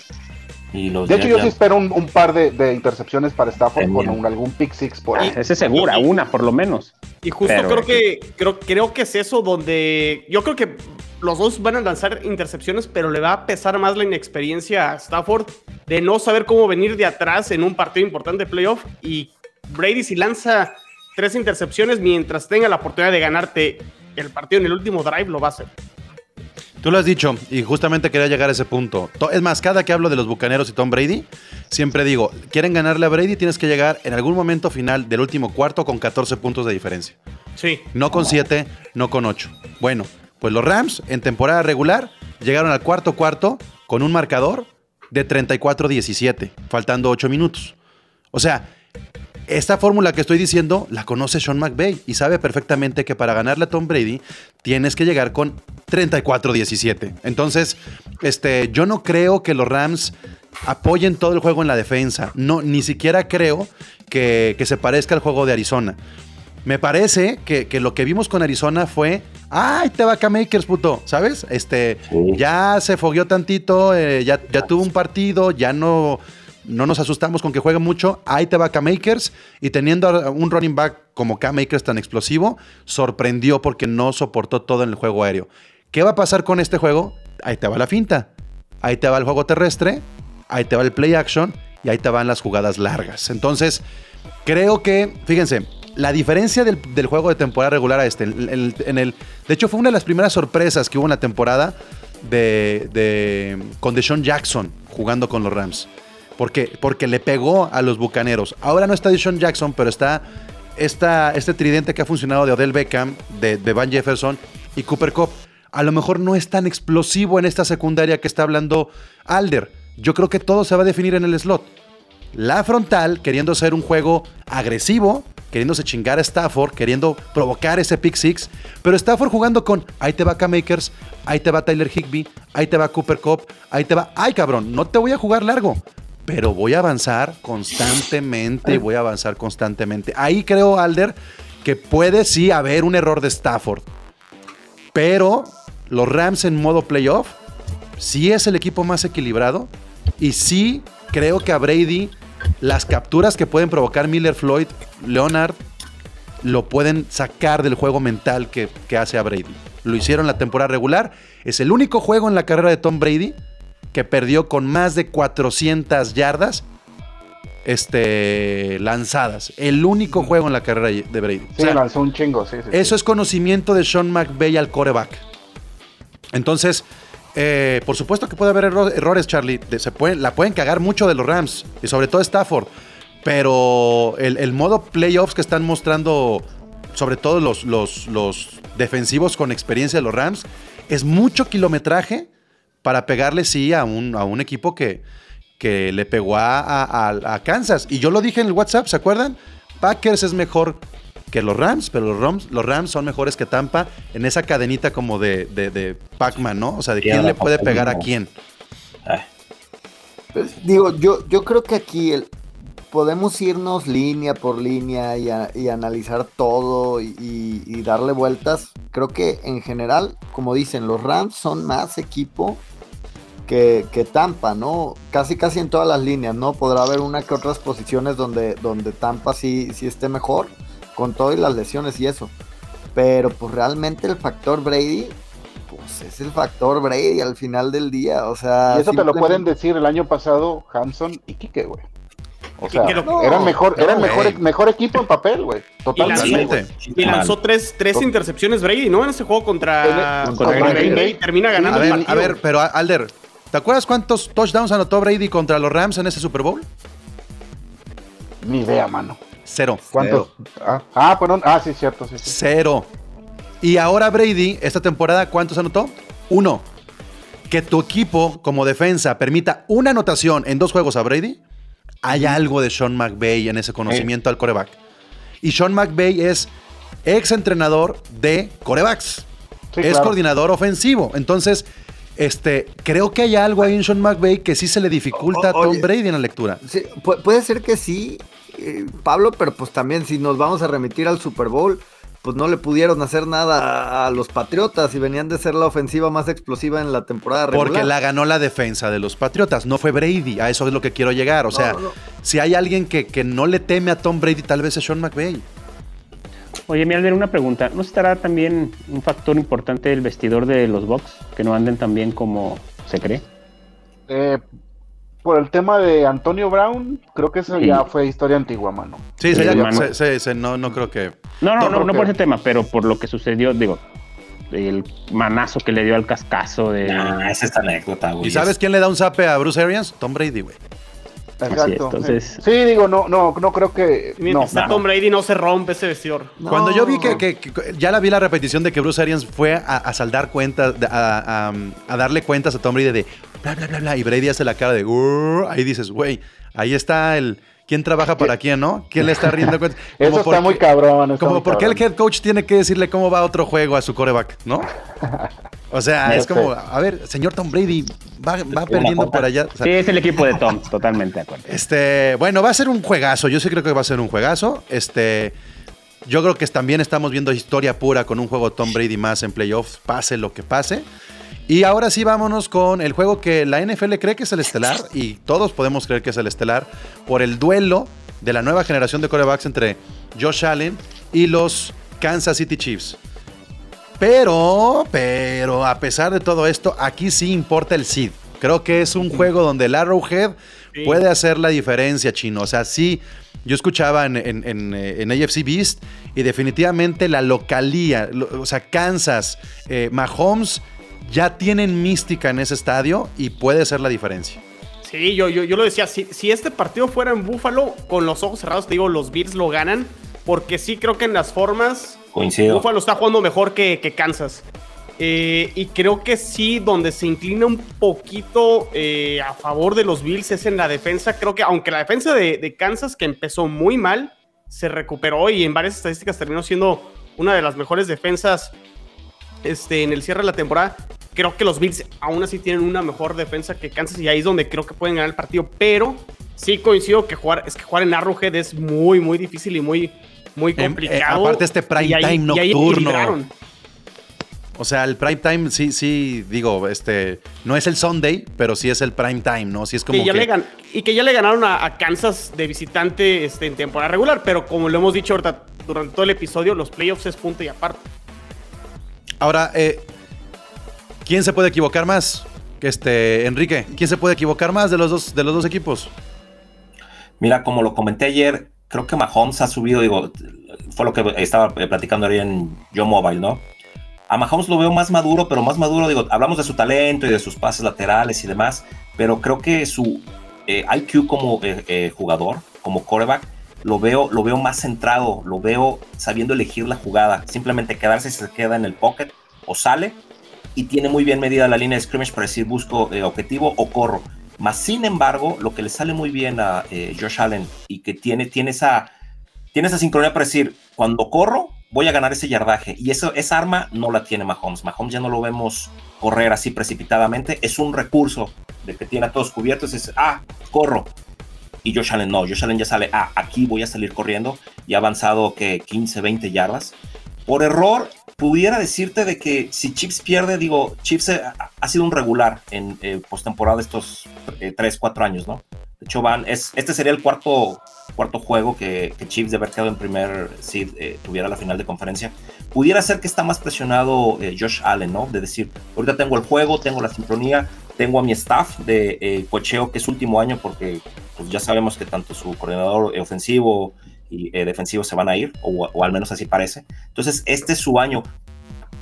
Y los de hecho, yo ya- sí espero un, un par de, de intercepciones para Stafford con un- algún pick six por ahí. Ese segura, una por lo menos. Y justo Pero- creo que creo, creo que es eso donde yo creo que los dos van a lanzar intercepciones, pero le va a pesar más la inexperiencia a Stafford de no saber cómo venir de atrás en un partido importante de playoff. Y Brady si lanza tres intercepciones mientras tenga la oportunidad de ganarte el partido en el último drive, lo va a hacer. Tú lo has dicho y justamente quería llegar a ese punto. To- Es más, cada que hablo de los Bucaneros y Tom Brady, siempre digo, quieren ganarle a Brady, tienes que llegar en algún momento final del último cuarto con 14 puntos de diferencia. Sí. No con 7, no con 8. Bueno, pues los Rams en temporada regular llegaron al cuarto cuarto con un marcador de 34-17, faltando 8 minutos. O sea, esta fórmula que estoy diciendo la conoce Sean McVay y sabe perfectamente que para ganarle a Tom Brady tienes que llegar con 34-17. Entonces, este, yo no creo que los Rams apoyen todo el juego en la defensa. No, ni siquiera creo que, que se parezca al juego de Arizona. Me parece que, que lo que vimos con Arizona fue. ¡Ay, te va Makers, puto! ¿Sabes? Este. Sí. Ya se fogueó tantito, eh, ya, ya tuvo un partido, ya no. No nos asustamos con que juegue mucho. Ahí te va K-Makers. Y teniendo un running back como K-Makers tan explosivo, sorprendió porque no soportó todo en el juego aéreo. ¿Qué va a pasar con este juego? Ahí te va la finta. Ahí te va el juego terrestre. Ahí te va el play action. Y ahí te van las jugadas largas. Entonces, creo que, fíjense, la diferencia del, juego de temporada regular a este, en el- de hecho fue una de las primeras sorpresas que hubo en la temporada de, de- con Deshaun Jackson jugando con los Rams. ¿Por qué? Porque le pegó a los Bucaneros. Ahora no está Deshaun Jackson, pero está esta, este tridente que ha funcionado de Odell Beckham, de, de Van Jefferson y Cooper Cup. A lo mejor no es tan explosivo en esta secundaria que está hablando Alder. Yo creo que todo se va a definir en el slot. La frontal, queriendo ser un juego agresivo, queriéndose chingar a Stafford, queriendo provocar ese pick six, pero Stafford jugando con ahí te va K-Makers, ahí te va Tyler Higby, ahí te va Cooper Cup, ahí te va, ay cabrón, no te voy a jugar largo, pero voy a avanzar constantemente, voy a avanzar constantemente. Ahí creo, Alder, que puede sí haber un error de Stafford, pero los Rams en modo playoff sí es el equipo más equilibrado y sí creo que a Brady las capturas que pueden provocar Miller Floyd, Leonard, lo pueden sacar del juego mental que, que hace a Brady. Lo hicieron la temporada regular. Es el único juego en la carrera de Tom Brady que perdió con más de 400 yardas este, lanzadas. El único juego en la carrera de Brady. Sí, O sea, lanzó un chingo, sí, sí. eso es conocimiento de Sean McVay al coreback. Entonces, eh, por supuesto que puede haber erro- errores, Charlie. Se pueden, la pueden cagar mucho de los Rams. Y sobre todo Stafford. Pero el, el modo playoffs que están mostrando, sobre todo los, los, los defensivos con experiencia de los Rams, es mucho kilometraje para pegarle, sí, a un, a un equipo que, que le pegó a, a- Kansas. Y yo lo dije en el WhatsApp, ¿se acuerdan? Packers es mejor que los Rams, pero los Rams, los Rams son mejores que Tampa en esa cadenita como de, de, de Pac-Man, ¿no? O sea, de quién le puede pegar a quién. Ay, Pues, digo, yo, yo creo que aquí el- podemos irnos línea por línea y, a- y analizar todo y, darle vueltas. Creo que en general, como dicen, los Rams son más equipo que, que Tampa, ¿no? Casi casi en todas las líneas, ¿no? Podrá haber una que otras posiciones donde, donde Tampa sí, sí esté mejor, con todo y las lesiones y eso. Pero pues realmente el factor Brady, pues es el factor Brady al final del día. O sea, Y eso te lo pueden decir el año pasado Hanson y Kike, güey. O sea, que lo- eran mejor, no, eran mejor, mejor equipo en papel, güey. Totalmente. Y lanzó tres, tres intercepciones Brady, ¿no? En ese juego contra, el- contra contra Green Green Bay. Bay. Termina ganando A el ver, a ver, pero Alder, ¿te acuerdas cuántos touchdowns anotó Brady contra los Rams en ese Super Bowl? Ni idea, mano. Cero. ¿Cuántos? Ah, ah, perdón. Ah, sí, cierto, sí, sí. Cero. Y ahora Brady, esta temporada, ¿cuántos anotó? Uno. Que tu equipo, como defensa, permita una anotación en dos juegos a Brady, hay algo de Sean McVay en ese conocimiento al coreback. Y Sean McVay es ex entrenador de corebacks. Sí, es claro. coordinador ofensivo. Entonces, este, creo que hay algo ahí en Sean McVay que sí se le dificulta a O- Tom oye. Brady en la lectura. Sí, puede ser que sí, eh, Pablo, pero pues también si nos vamos a remitir al Super Bowl, pues no le pudieron hacer nada a, los Patriotas y venían de ser la ofensiva más explosiva en la temporada regular. Porque la ganó la defensa de los Patriotas, no fue Brady. A eso es lo que quiero llegar. O sea, no. si hay alguien que, que no le teme a Tom Brady, tal vez es Sean McVay. Oye, mi Alder, una pregunta. ¿No estará también un factor importante el vestidor de los Bucks? Que no anden tan bien como se cree. Eh, por el tema de Antonio Brown, creo que eso Sí. ya fue historia antigua, mano. Sí, Sí, se- se- se- se- no, no creo que. No, no, No, no, por ese tema, pero por lo que sucedió, digo, el manazo que le dio al cascazo de... nah, esa es anécdota, güey. ¿Y sabes quién le da un zape a Bruce Arians? Tom Brady, güey. Exacto. entonces- Sí, digo, no, no, no creo que. No, Tom Brady no se rompe ese vestidor. No. Cuando yo vi que, que- que- ya la vi la repetición de que Bruce Arians fue a, a saldar cuentas, de- a, a- a darle cuentas a Tom Brady de bla, bla, bla, bla, y Brady hace la cara de "Uh", ahí dices, güey, ahí está el. ¿Quién trabaja para quién, no? ¿Quién le está riendo <laughs> cuentas? Eso está porque- muy cabrón. está Como porque el head coach tiene que decirle cómo va otro juego a su coreback, ¿no? O sea, <laughs> es sé. como, a ver, señor Tom Brady, va, va perdiendo por allá. O sea, Sí, es el equipo de Tom, totalmente de acuerdo. Este, bueno, va a ser un juegazo. Yo sí creo que va a ser un juegazo. Este, Yo creo que también estamos viendo historia pura con un juego Tom Brady más en playoffs, pase lo que pase. Y ahora sí vámonos con el juego que la NFL cree que es el estelar y todos podemos creer que es el estelar por el duelo de la nueva generación de corebacks entre Josh Allen y los Kansas City Chiefs. Pero, pero, a pesar de todo esto, aquí sí importa el seed. Creo que es un juego donde el Arrowhead Sí. puede hacer la diferencia, chino. O sea, sí, yo escuchaba en, en- en, eh, en AFC Beast y definitivamente la localía, lo- o sea, Kansas, eh, Mahomes ya tienen mística en ese estadio y puede ser la diferencia. Sí, yo, yo, yo lo decía, si, si este partido fuera en Búfalo, con los ojos cerrados, te digo, los Bills lo ganan, porque sí creo que en las formas, Coincido. Búfalo está jugando mejor que, que Kansas. Eh, y creo que sí, donde se inclina un poquito eh, a favor de los Bills es en la defensa. Creo que aunque la defensa de, de Kansas, que empezó muy mal, se recuperó y en varias estadísticas terminó siendo una de las mejores defensas este, en el cierre de la temporada. Creo que los Bills aún así tienen una mejor defensa que Kansas y ahí es donde creo que pueden ganar el partido. Pero sí coincido que jugar, es que jugar en Arrowhead es muy, muy difícil y muy, muy Em, eh, complicado. aparte este prime Y time ahí nocturno. O sea, el prime time sí, sí, digo, este, no es el Sunday, pero sí es el prime time, ¿no? Sí es como Que ya que- le gan- y que ya le ganaron a, a Kansas de visitante este, en temporada regular, pero como lo hemos dicho ahorita durante todo el episodio, los playoffs es punto y aparte. Ahora, eh, ¿quién se puede equivocar más? Este, Enrique, ¿quién se puede equivocar más de los dos, de los dos equipos? Mira, como lo comenté ayer, creo que Mahomes ha subido, digo, fue lo que estaba platicando ahí en Yo Mobile, ¿no? A Mahomes lo veo más maduro, pero más maduro, digo, hablamos de su talento y de sus pases laterales y demás, pero creo que su eh, IQ como eh, eh, jugador, como quarterback, lo veo, lo veo más centrado, lo veo sabiendo elegir la jugada, simplemente quedarse si se queda en el pocket o sale y tiene muy bien medida la línea de scrimmage para decir busco eh, objetivo o corro. Más sin embargo, lo que le sale muy bien a eh, Josh Allen y que tiene, tiene, esa, tiene esa sincronía para decir, cuando corro, voy a ganar ese yardaje. Y eso, esa arma no la tiene Mahomes. Mahomes ya no lo vemos correr así precipitadamente. Es un recurso de que tiene a todos cubiertos. Es, ah, corro. Y Josh Allen no. Josh Allen ya sale, ah, aquí voy a salir corriendo. Y ha avanzado que 15, 20 yardas. Por error, pudiera decirte de que si Chips pierde, digo, Chips eh, ha, sido un regular en eh, postemporada estos 3, 4 años, ¿no? De hecho, van, es, este sería el cuarto, cuarto juego que, que Chiefs de haber quedado en primer seed eh, tuviera la final de conferencia. Pudiera ser que está más presionado eh, Josh Allen, ¿no? De decir, ahorita tengo el juego, tengo la sincronía, tengo a mi staff de eh, cocheo que es último año porque pues ya sabemos que tanto su coordinador eh, ofensivo y eh, defensivo se van a ir, o, o al menos así parece. Entonces, este es su año.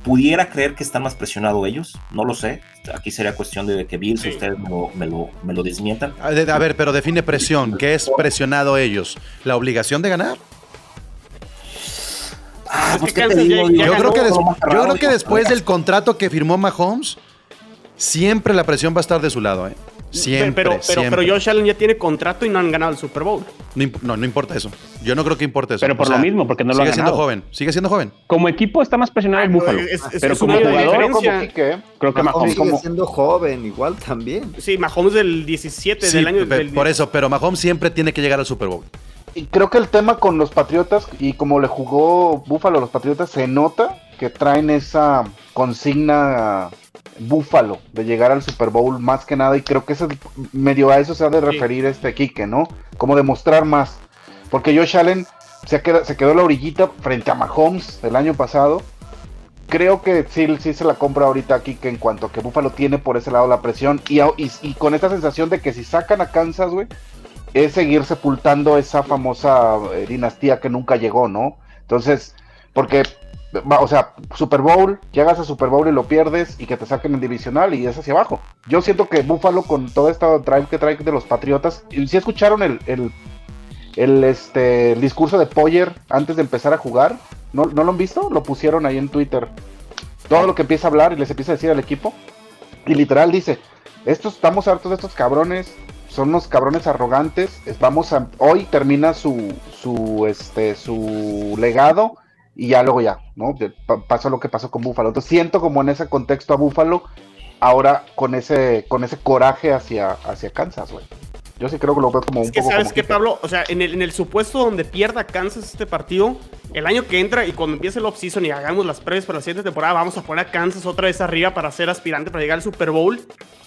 Pudiera creer que están más presionados ellos, no lo sé. Aquí sería cuestión de que Bills, Sí. ustedes me lo, me, lo, me lo desmientan. A ver, pero define presión. ¿Qué es presionado ellos? ¿La obligación de ganar? Ah, pues, Yo creo, que yo creo que después del contrato que firmó Mahomes, siempre la presión va a estar de su lado, ¿eh? Siempre, pero, pero, siempre. pero Josh Allen ya tiene contrato y no han ganado el Super Bowl. No, imp- no, no importa eso. Yo no creo que importe eso. Pero por O sea, lo mismo, porque no lo sigue ha siendo ganado. joven, sigue siendo joven. Como equipo está más presionado el Ah, Búfalo. es- es- pero es como jugador, diferencia. como Quique, ¿eh? creo que Mahomes Mahomes. sigue como- siendo joven, igual también. Sí, Mahomes del 17, Sí, del año del por eso, pero Mahomes siempre tiene que llegar al Super Bowl. Y creo que el tema con los Patriotas, y como le jugó Búfalo a los Patriotas, se nota que traen esa consigna Búfalo de llegar al Super Bowl más que nada, y creo que eso es- medio a eso se ha de referir este Quique, ¿no? Como demostrar más. Porque Josh Allen se, quedó la orillita frente a Mahomes el año pasado. Creo que sí, sí se la compra ahorita aquí que en cuanto a que Búfalo tiene por ese lado la presión y, a- y- y con esta sensación de que si sacan a Kansas, güey, es seguir sepultando esa famosa eh, dinastía que nunca llegó, ¿no? Entonces, porque, o sea, Super Bowl, llegas a Super Bowl y lo pierdes y que te saquen en divisional y es hacia abajo. Yo siento que Buffalo con toda esta drive que trae de los Patriotas, y si escucharon el, el, el, este, el discurso de Poyer antes de empezar a jugar, ¿No, ¿no lo han visto? Lo pusieron ahí en Twitter. Todo lo que empieza a hablar y les empieza a decir al equipo. Y literal dice, estos, estamos hartos de estos cabrones, son unos cabrones arrogantes. es- Vamos a, hoy termina su, su, este, su legado y ya luego ya, ¿no? Pasó lo que pasó con Búfalo. Entonces siento como en ese contexto a Búfalo, ahora con ese, con ese coraje hacia, hacia Kansas, güey. Yo sí creo que lo veo como un Es que poco sabes qué. Pablo, o sea, en el, en el supuesto donde pierda Kansas este partido, el año que entra y cuando empiece el offseason y hagamos las previas para la siguiente temporada, vamos a poner a Kansas otra vez arriba para ser aspirante para llegar al Super Bowl.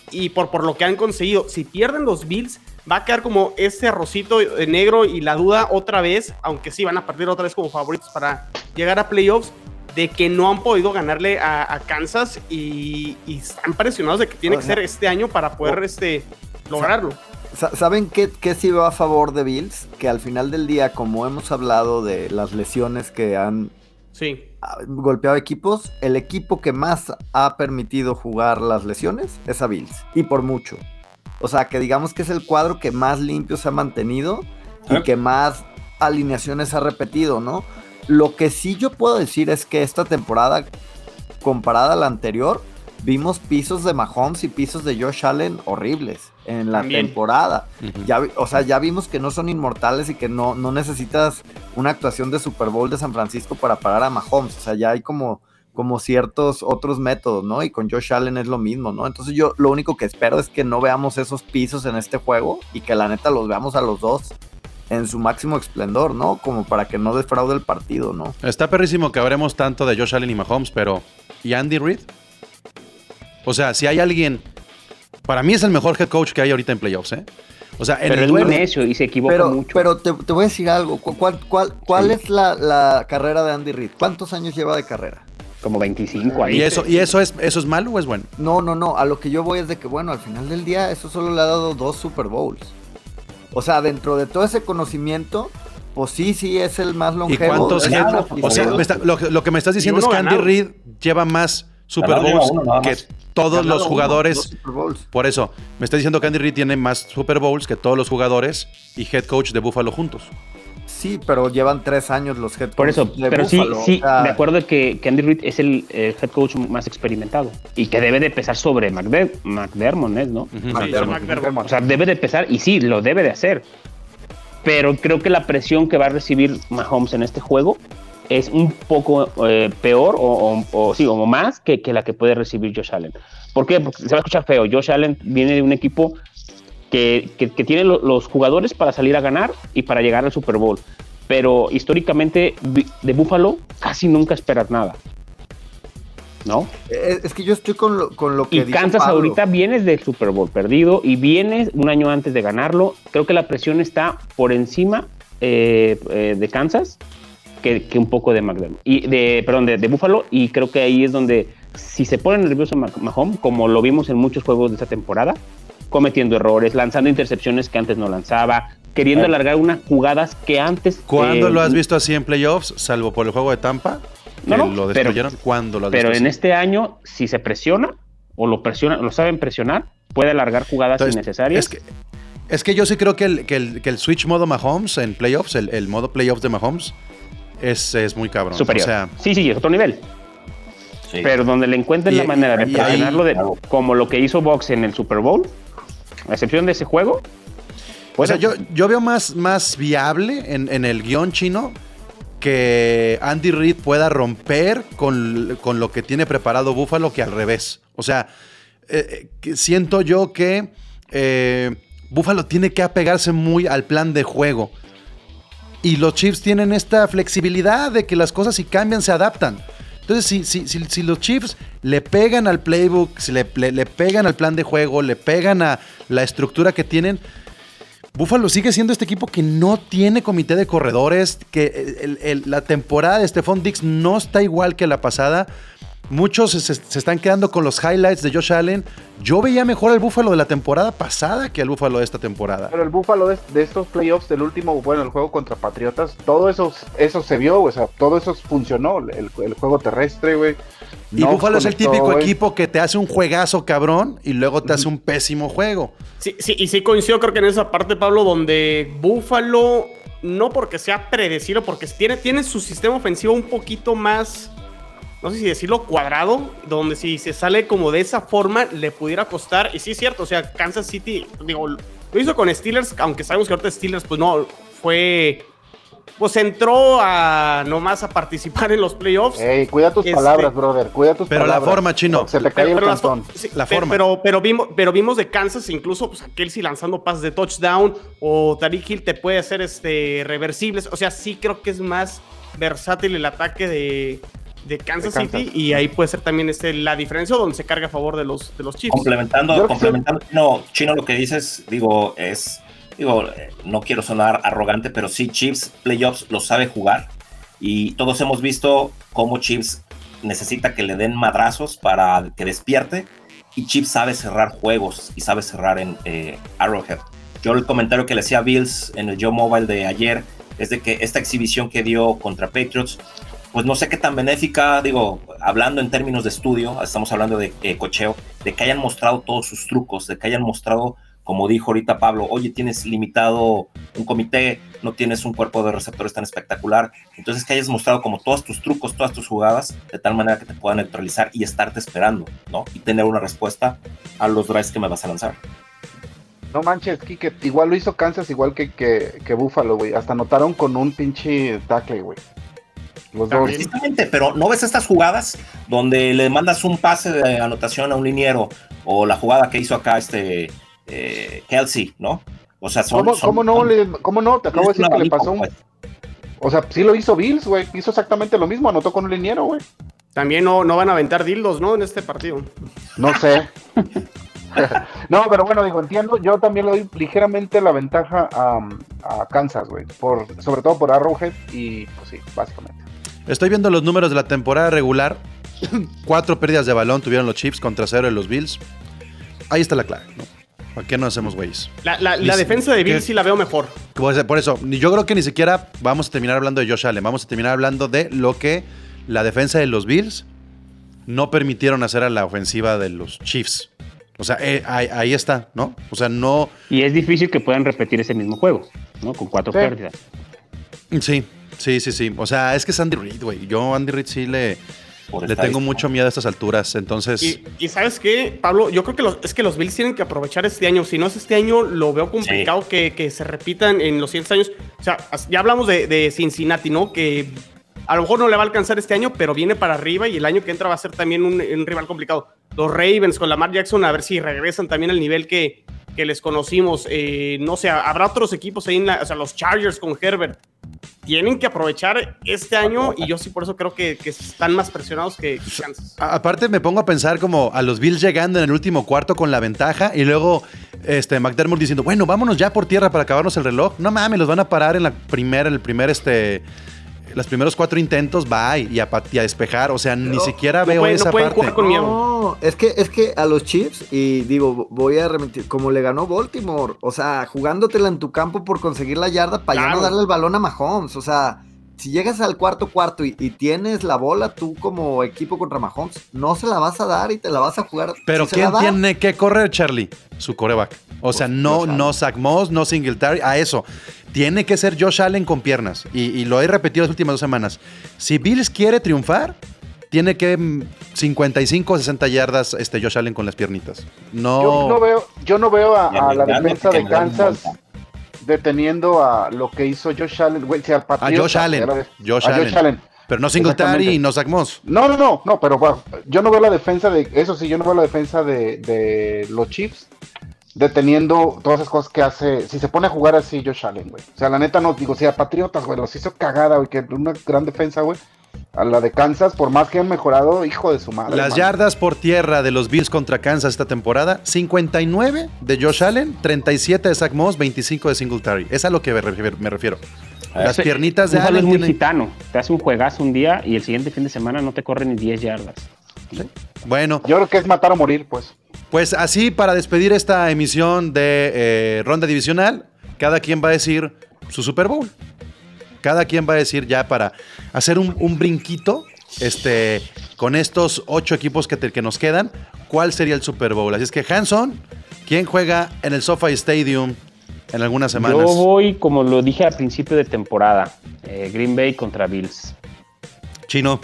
Y por, por lo que han conseguido, si pierden los Bills, va a quedar como ese arrocito eh, negro y la duda otra vez, aunque sí van a partir otra vez como favoritos para llegar a playoffs, de que no han podido ganarle a, a Kansas y, y están presionados de que tiene que ser este año para poder este, lograrlo. ¿Saben qué, qué sí va a favor de Bills? Que al final del día, como hemos hablado de las lesiones que han Sí. ah, golpeado equipos, el equipo que más ha permitido jugar las lesiones es a Bills. Y por mucho. O sea, que digamos que es el cuadro que más limpio se ha mantenido y ¿Eh? que más alineaciones ha repetido, ¿no? Lo que sí yo puedo decir es que esta temporada, comparada a la anterior, vimos pisos de Mahomes y pisos de Josh Allen horribles en la También. temporada. Ya, o sea, ya vimos que no son inmortales y que no, no necesitas una actuación de Super Bowl de San Francisco para parar a Mahomes. O sea, ya hay como, como ciertos otros métodos, ¿no? Y con Josh Allen es lo mismo, ¿no? Entonces yo lo único que espero es que no veamos esos pisos en este juego y que la neta los veamos a los dos en su máximo esplendor, ¿no? Como para que no defraude el partido, ¿no? Está perrísimo que hablemos tanto de Josh Allen y Mahomes, pero ¿y Andy Reid? O sea, si hay alguien, para mí es el mejor head coach que hay ahorita en playoffs, ¿eh? O sea, en Pero el es duelo- necio y se equivoca Pero, mucho. pero te, te voy a decir algo. ¿Cu- ¿Cuál, cuál, cuál es la, la carrera de Andy Reid? ¿Cuántos años lleva de carrera? Como 25 ahí. ¿Y eso, y eso es eso es malo o es bueno? No, no, no. A lo que yo voy es de que, bueno, al final del día, eso solo le ha dado dos Super Bowls. O sea, dentro de todo ese conocimiento, pues sí, sí es el más ¿Y longevo. cuántos de head- la O sea, está- lo, que- lo que me estás diciendo es que Andy. Reid lleva más Super Bowls uno que todos Ganado los jugadores. dos Super Bowls. Por eso, me está diciendo que Andy Reid tiene más Super Bowls que todos los jugadores y head coach de Buffalo juntos. Sí, pero llevan tres años los head Por eso, coaches de pero Buffalo, sí, o sí, sea, de acuerdo que, que Andy Reid es el, head coach más experimentado y que debe de pesar sobre McDer- McDermott, ¿es, ¿no? Sí. McDermott. O sea, debe de pesar y sí, lo debe de hacer. Pero creo que la presión que va a recibir Mahomes en este juego es un poco eh, peor o, o- o sí, o más que, que la que puede recibir Josh Allen. ¿Por qué? Porque se va a escuchar feo. Josh Allen viene de un equipo que, que- que tiene lo- los jugadores para salir a ganar y para llegar al Super Bowl. Pero históricamente de Buffalo casi nunca esperas nada. ¿No? es, que yo estoy con lo, con lo que Y Kansas Pablo. ahorita vienes del Super Bowl perdido y vienes un año antes de ganarlo. Creo que la presión está por encima eh, eh, de Kansas que, que un poco de McDermott. Y de, perdón, de, de Buffalo. Y creo que ahí es donde, si se pone nervioso Mah- Mahomes, como lo vimos en muchos juegos de esta temporada, cometiendo errores, lanzando intercepciones que antes no lanzaba, queriendo alargar unas jugadas que antes. ¿Cuándo eh, lo has visto así en playoffs, salvo por el juego de Tampa? Que No, no, lo pero- destruyeron. ¿Cuándo lo has Pero visto en así? este año, si se presiona o lo presiona, lo saben presionar, puede alargar jugadas Entonces, innecesarias. Es que, es que yo sí creo que el, que el, que el switch modo Mahomes en playoffs, el, el modo playoffs de Mahomes, es, es muy cabrón. superior. O sea, sí, sí, es otro nivel. Sí. Pero donde le encuentren Y- la manera de presionarlo, de, Claro. como lo que hizo Box en el Super Bowl, a excepción de ese juego. o sea yo, yo veo más, más viable en, en el guion chino que Andy Reid pueda romper con, con lo que tiene preparado Buffalo que al revés. O sea, eh, eh, siento yo que eh, Buffalo tiene que apegarse muy al plan de juego. Y los Chiefs tienen esta flexibilidad de que las cosas si cambian se adaptan. Entonces, si, si, si, si los Chiefs le pegan al playbook, si le, le- le pegan al plan de juego, le pegan a la estructura que tienen, Buffalo sigue siendo este equipo que no tiene comité de corredores, que la temporada de Stephon Dix no está igual que la pasada. Muchos se, están quedando con los highlights de Josh Allen. Yo veía mejor al Búfalo de la temporada pasada que al Búfalo de esta temporada. Pero el Búfalo de, de estos playoffs del último, bueno, el juego contra Patriotas, todo eso, eso se vio, o sea, todo eso funcionó. El, el juego terrestre, güey. Y Búfalo es el típico equipo que te hace un juegazo cabrón y luego te hace un pésimo juego. Sí, sí, y sí coincido creo que en esa parte, Pablo, donde Buffalo, no porque sea predecible, porque tiene, tiene su sistema ofensivo un poquito más, no sé si decirlo, cuadrado, donde si se sale como de esa forma le pudiera costar. Y sí es cierto, o sea, Kansas City, digo, lo hizo con Steelers, aunque sabemos que ahorita Steelers, pues no, fue... pues entró a nomás a participar en los playoffs. Ey, cuida tus Este- palabras, brother. Cuida tus Pero la palabras. forma, Chino. Se te cae el Pero las- cantón. sí, La forma. Pero, pero, vimos, pero vimos de Kansas incluso pues, a Kelsey lanzando pases de touchdown o Tariq Hill te puede hacer este, reversibles. O sea, sí creo que es más versátil el ataque de, de Kansas, De Kansas. City y ahí puede ser también este, la diferencia donde se carga a favor de los, de los Chiefs. Complementando, complementando, Chino, Chino, lo que dices, digo, es, digo, no quiero sonar arrogante, pero sí, Chiefs playoffs lo sabe jugar y todos hemos visto cómo Chiefs necesita que le den madrazos para que despierte y Chiefs sabe cerrar juegos y sabe cerrar en eh, Arrowhead. Yo el comentario que le hacía a Bills en el Joe Mobile de ayer es de que esta exhibición que dio contra Patriots pues no sé qué tan benéfica, digo, hablando en términos de estudio, estamos hablando de eh, cocheo, de que hayan mostrado todos sus trucos, de que hayan mostrado, como dijo ahorita Pablo, oye, tienes limitado un comité, no tienes un cuerpo de receptores tan espectacular, entonces que hayas mostrado como todos tus trucos, todas tus jugadas, de tal manera que te puedan neutralizar y estarte esperando, ¿no? Y tener una respuesta a los drives que me vas a lanzar. No manches, Kike, igual lo hizo Kansas, igual que, que, Buffalo, güey. Hasta anotaron con un pinche tackle, güey. Los dos. Precisamente, pero ¿no ves estas jugadas donde le mandas un pase de anotación a un liniero o la jugada que hizo acá este eh, Kelsey, ¿no? O sea, son... ¿Cómo, son- cómo no? son- le- ¿Cómo no? Te acabo de decir que le pasó un... pues. O sea, sí lo hizo Bills, güey. Hizo exactamente lo mismo, anotó con un liniero, güey. También no, no van a aventar dildos, ¿no? En este partido. No sé. <laughs> no, pero bueno, digo, entiendo. Yo también le doy ligeramente la ventaja a, a Kansas, güey. Por, sobre todo por Arrowhead y, pues sí, básicamente. Estoy viendo los números de la temporada regular. Cuatro pérdidas de balón tuvieron los Chiefs contra cero de los Bills. Ahí está la clave, ¿no? ¿Para qué no hacemos güeyes? La, la- la Dice- defensa de Bills ¿qué? sí la veo mejor. Pues, Por eso, yo creo que ni siquiera vamos a terminar hablando de Josh Allen. Vamos a terminar hablando de lo que la defensa de los Bills no permitieron hacer a la ofensiva de los Chiefs. O sea, eh, ahí, ahí está, ¿no? O sea, no. Y es difícil que puedan repetir ese mismo juego, ¿no? Con cuatro Sí. pérdidas. Sí, sí, sí, sí. O sea, es que es Andy Reid, güey. Yo a Andy Reid sí le, le tengo mucho miedo a estas alturas. Entonces, Y, y sabes qué, Pablo, yo creo que los, es que los Bills tienen que aprovechar este año. Si no es este año, lo veo complicado que, que se repitan en los siguientes años. O sea, ya hablamos de, de Cincinnati, ¿no? Que a lo mejor no le va a alcanzar este año, pero viene para arriba y el año que entra va a ser también un, un rival complicado. Los Ravens con Lamar Jackson, a ver si regresan también al nivel que, que les conocimos. Eh, no sé, habrá otros equipos ahí, en la, o sea, los Chargers con Herbert. Tienen que aprovechar este año y yo sí por eso creo que, que están más presionados que que Kansas. A- Aparte me pongo a pensar como a los Bills llegando en el último cuarto con la ventaja y luego este McDermott diciendo, bueno, vámonos ya por tierra para acabarnos el reloj. No mames, los van a parar en la primera, en el primer este los primeros cuatro intentos, bye, y a, pat- y a despejar. O sea, ni siquiera no veo pueden- no esa pueden parte. jugar con miedo. No, es que, es que a los Chiefs, y digo, voy a remitir, como le ganó Baltimore, o sea, jugándotela en tu campo por conseguir la yarda para ya no darle el balón a Mahomes, o sea, si llegas al cuarto cuarto y, y tienes la bola tú como equipo contra Mahomes, no se la vas a dar y te la vas a jugar. Pero si se la ¿quién tiene que correr, Charlie? Su coreback. O sea, no, no Zach Moss, no Singletary, a eso. Tiene que ser Josh Allen con piernas. Y, y lo he repetido las últimas dos semanas. Si Bills quiere triunfar, tiene que mm, 55 o 60 yardas este Josh Allen con las piernitas. No. Yo no veo, yo no veo a, a la defensa de Kansas. Deteniendo a lo que hizo Josh Allen, güey, si al a Patriota, Josh Allen. ya la ves- Josh a Allen. Pero no Singletary y no Zach Moss. No, no, no, no, pero bueno, yo no veo la defensa de, eso sí, yo no veo la defensa de, de los Chiefs deteniendo todas esas cosas que hace, si se pone a jugar así Josh Allen, güey. O sea, la neta no, digo, si a Patriotas, güey, los hizo cagada, güey, que una gran defensa, güey. A la de Kansas, por más que han mejorado, hijo de su madre. Las yardas por tierra de los Bills contra Kansas esta temporada, 59 de Josh Allen, 37 de Zach Moss, 25 de Singletary. Es a lo que me refiero. me refiero. Las Ese- piernitas de Allen es muy tienen- gitano. Te hace un juegazo un día y el siguiente fin de semana no te corre ni 10 yardas. Bueno, Yo creo que es matar o morir, pues. Pues así, para despedir esta emisión de eh, Ronda Divisional, cada quien va a decir su Super Bowl. Cada quien va a decir ya para hacer un, un brinquito este, con estos ocho equipos que, te- que nos quedan, cuál sería el Super Bowl. Así es que Hanson, ¿quién juega en el SoFi Stadium en algunas semanas? Yo voy, como lo dije al principio de temporada, eh, Green Bay contra Bills. Chino,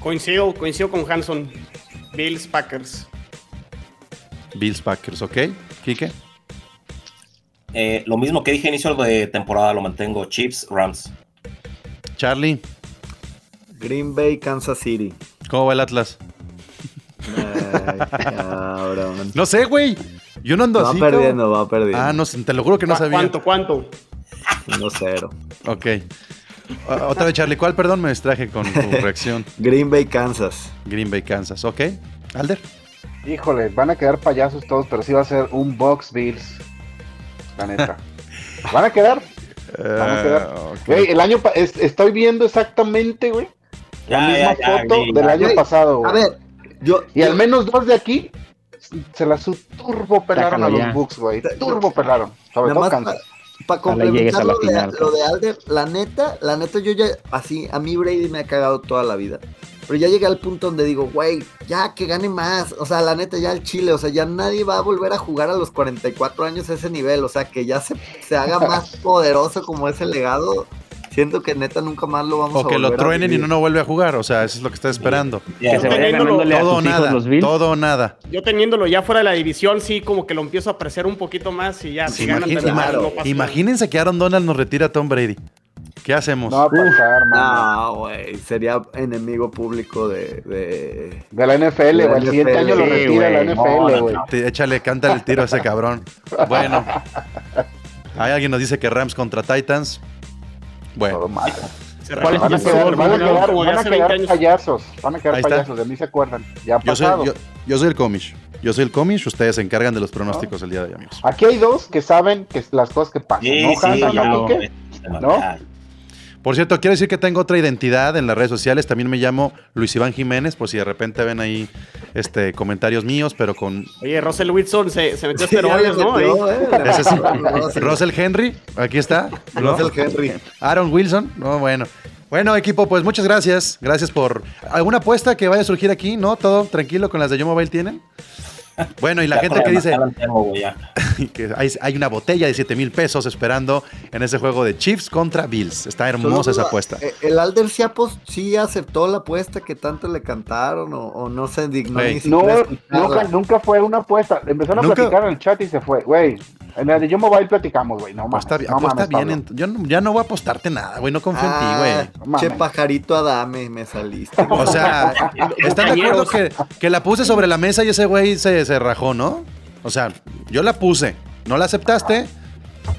Coincido, coincido con Hanson. Bills, Packers. Bills Packers, ¿ok? Quique. eh, lo mismo que dije inicio de temporada, lo mantengo. Chips, Rams. Charlie, Green Bay, Kansas City. ¿cómo va el Atlas? Ay, cabrón. <laughs> No sé, güey. Yo no ando Va así. perdiendo, cabrón. va perdiendo. Ah, no, sé, te lo juro que no ¿Cu- sabía. ¿Cuánto, cuánto? 1-0. Ok. Otra vez, Charlie, ¿cuál? Perdón, me distraje con tu <laughs> reacción. Green Bay, Kansas. Green Bay, Kansas. Ok. Alder. Híjole, van a quedar payasos todos, pero sí va a ser un Box Bills. La neta. <laughs> ¿Van a quedar? Van a quedar. Ok. Güey, el año es- estoy viendo exactamente, güey, la Ya, misma ya, foto del año Güey, pasado, A güey. ver, yo. Y yo- al menos dos de aquí se la su turbo pelaron a los. Bucks, güey. Turbo pelaron. Sobre todo más Kansas. Para complementar a la lo, de, final, lo de Alder, la neta, la neta, yo ya, así, a mí Brady me ha cagado toda la vida. Pero ya llegué al punto donde digo, güey, ya que gane más. O sea, la neta, ya el Chile, o sea, ya nadie va a volver a jugar a los 44 años a ese nivel. O sea, que ya se, se haga <laughs> más poderoso como ese legado. Siento que neta nunca más lo vamos a O que lo a truenen y no, no vuelve a jugar. O sea, eso es lo que está esperando. Ya, Que se vaya teniéndolo a Todo o nada. los Bills. Todo o nada. Yo teniéndolo ya fuera de la división, sí, como que lo empiezo a apreciar un poquito más y ya, si ganan Imagín- también, ima- no pasa nada. imagínense que Aaron Donald nos retira a Tom Brady. ¿Qué hacemos? No va a pasar, mano. No, güey, sería enemigo público de... de... De la NFL, güey. El siguiente año lo retira la. No, NFL, no, güey. no. Échale, cántale el tiro a ese cabrón. Bueno. Hay alguien nos dice que Rams contra Titans. Bueno, Todo mal. Se ¿Cuál es Van a quedar, van a ¿no? quedar, van a hace 20 quedar payasos. Van a quedar Ahí está. payasos, de mí se acuerdan. Ya ha yo soy, pasado. yo, yo soy el comish. Yo soy el comish. Ustedes se encargan de los pronósticos el día de hoy, amigos. Aquí hay dos que saben que es las cosas que pasan. Sí, ¿No, sí, no? ¿No? Por cierto, quiero decir que tengo otra identidad en las redes sociales. También me llamo Luis Iván Jiménez, por si de repente ven ahí este, comentarios míos, pero con Oye, Russell Wilson se, se metió Sí, esteroides, ¿no? Metió, eh, Ese sí. Russell Henry, aquí está. ¿no? Russell Henry. Aaron Wilson, no, bueno. Bueno, equipo, pues muchas gracias. Gracias por. ¿Alguna apuesta que vaya a surgir aquí? ¿No? ¿Todo tranquilo con las de Yo Mobile tienen? Bueno, y la Ya gente que dice tengo, <laughs> que hay, hay una botella de 7 mil pesos esperando en ese juego de Chiefs contra Bills. Está hermosa esa apuesta. Eh, ¿El Alder sí, apos- sí aceptó la apuesta que tanto le cantaron o, o no se dignó Güey. ni siquiera No, nunca, nunca fue una apuesta. Empezaron a Nunca- platicar en el chat y se fue. Güey, la de Yo Mobile platicamos, güey. No mames. Apuesta, bien- no apuesta mames, bien. En- yo no- ya no voy a apostarte nada, güey. No confío en ti, Ah, güey. che pajarito Adame, me saliste. O sea, <laughs> ¿están de acuerdo que, que la puse sobre la mesa y ese güey se, se rajó, no? O sea, yo la puse. ¿No la aceptaste?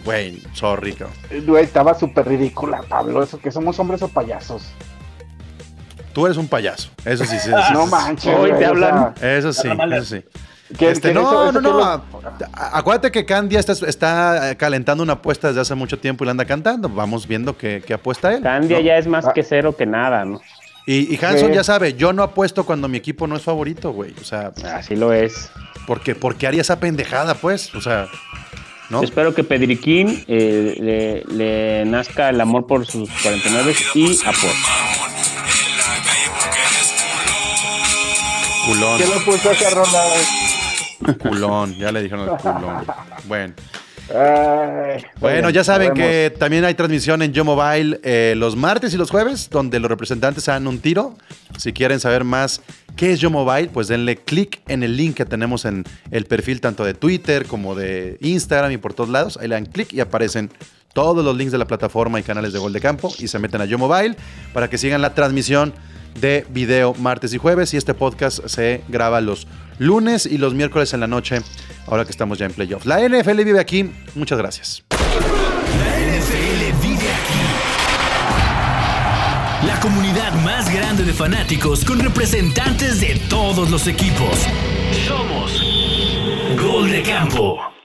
Güey, sorry, cabrón. Güey, estaba súper ridícula, Pablo. Eso que somos hombres o payasos. Tú eres un payaso. Eso sí, sí. sí, <laughs> no sí, manches. Hoy güey, te o hablan. sea, Eso sí, eso sí. ¿Quién- Este, quién no, eso- no, eso no. a- Acuérdate que Candy está, está calentando una apuesta desde hace mucho tiempo y la anda cantando. Vamos viendo qué, qué apuesta él. Candia ¿no? ya es más Ah. que cero que nada, ¿no? Y, y Hanson Sí. ya sabe, yo no apuesto cuando mi equipo no es favorito, güey. O sea, Así lo es. porque, ¿por qué haría esa pendejada, pues? O sea, ¿no? Espero que Pedriquín eh, le, le nazca el amor por sus 49 y apuesta. Culón, ¿Quién le puso esa rola? Culón. Ya le dijeron el culón. Bueno. Ay, Bueno, ya saben que también hay transmisión en Yo Mobile eh, los martes y los jueves, donde los representantes se dan un tiro. Si quieren saber más qué es Yo Mobile, pues denle clic en el link que tenemos en el perfil tanto de Twitter como de Instagram y por todos lados. Ahí le dan clic y aparecen todos los links de la plataforma y canales de Gol de Campo y se meten a Yo Mobile para que sigan la transmisión de video martes y jueves y este podcast se graba los lunes y los miércoles en la noche ahora que estamos ya en playoff. La NFL vive aquí. Muchas gracias. La NFL vive aquí. La comunidad más grande de fanáticos con representantes de todos los equipos. Somos Gol de Campo.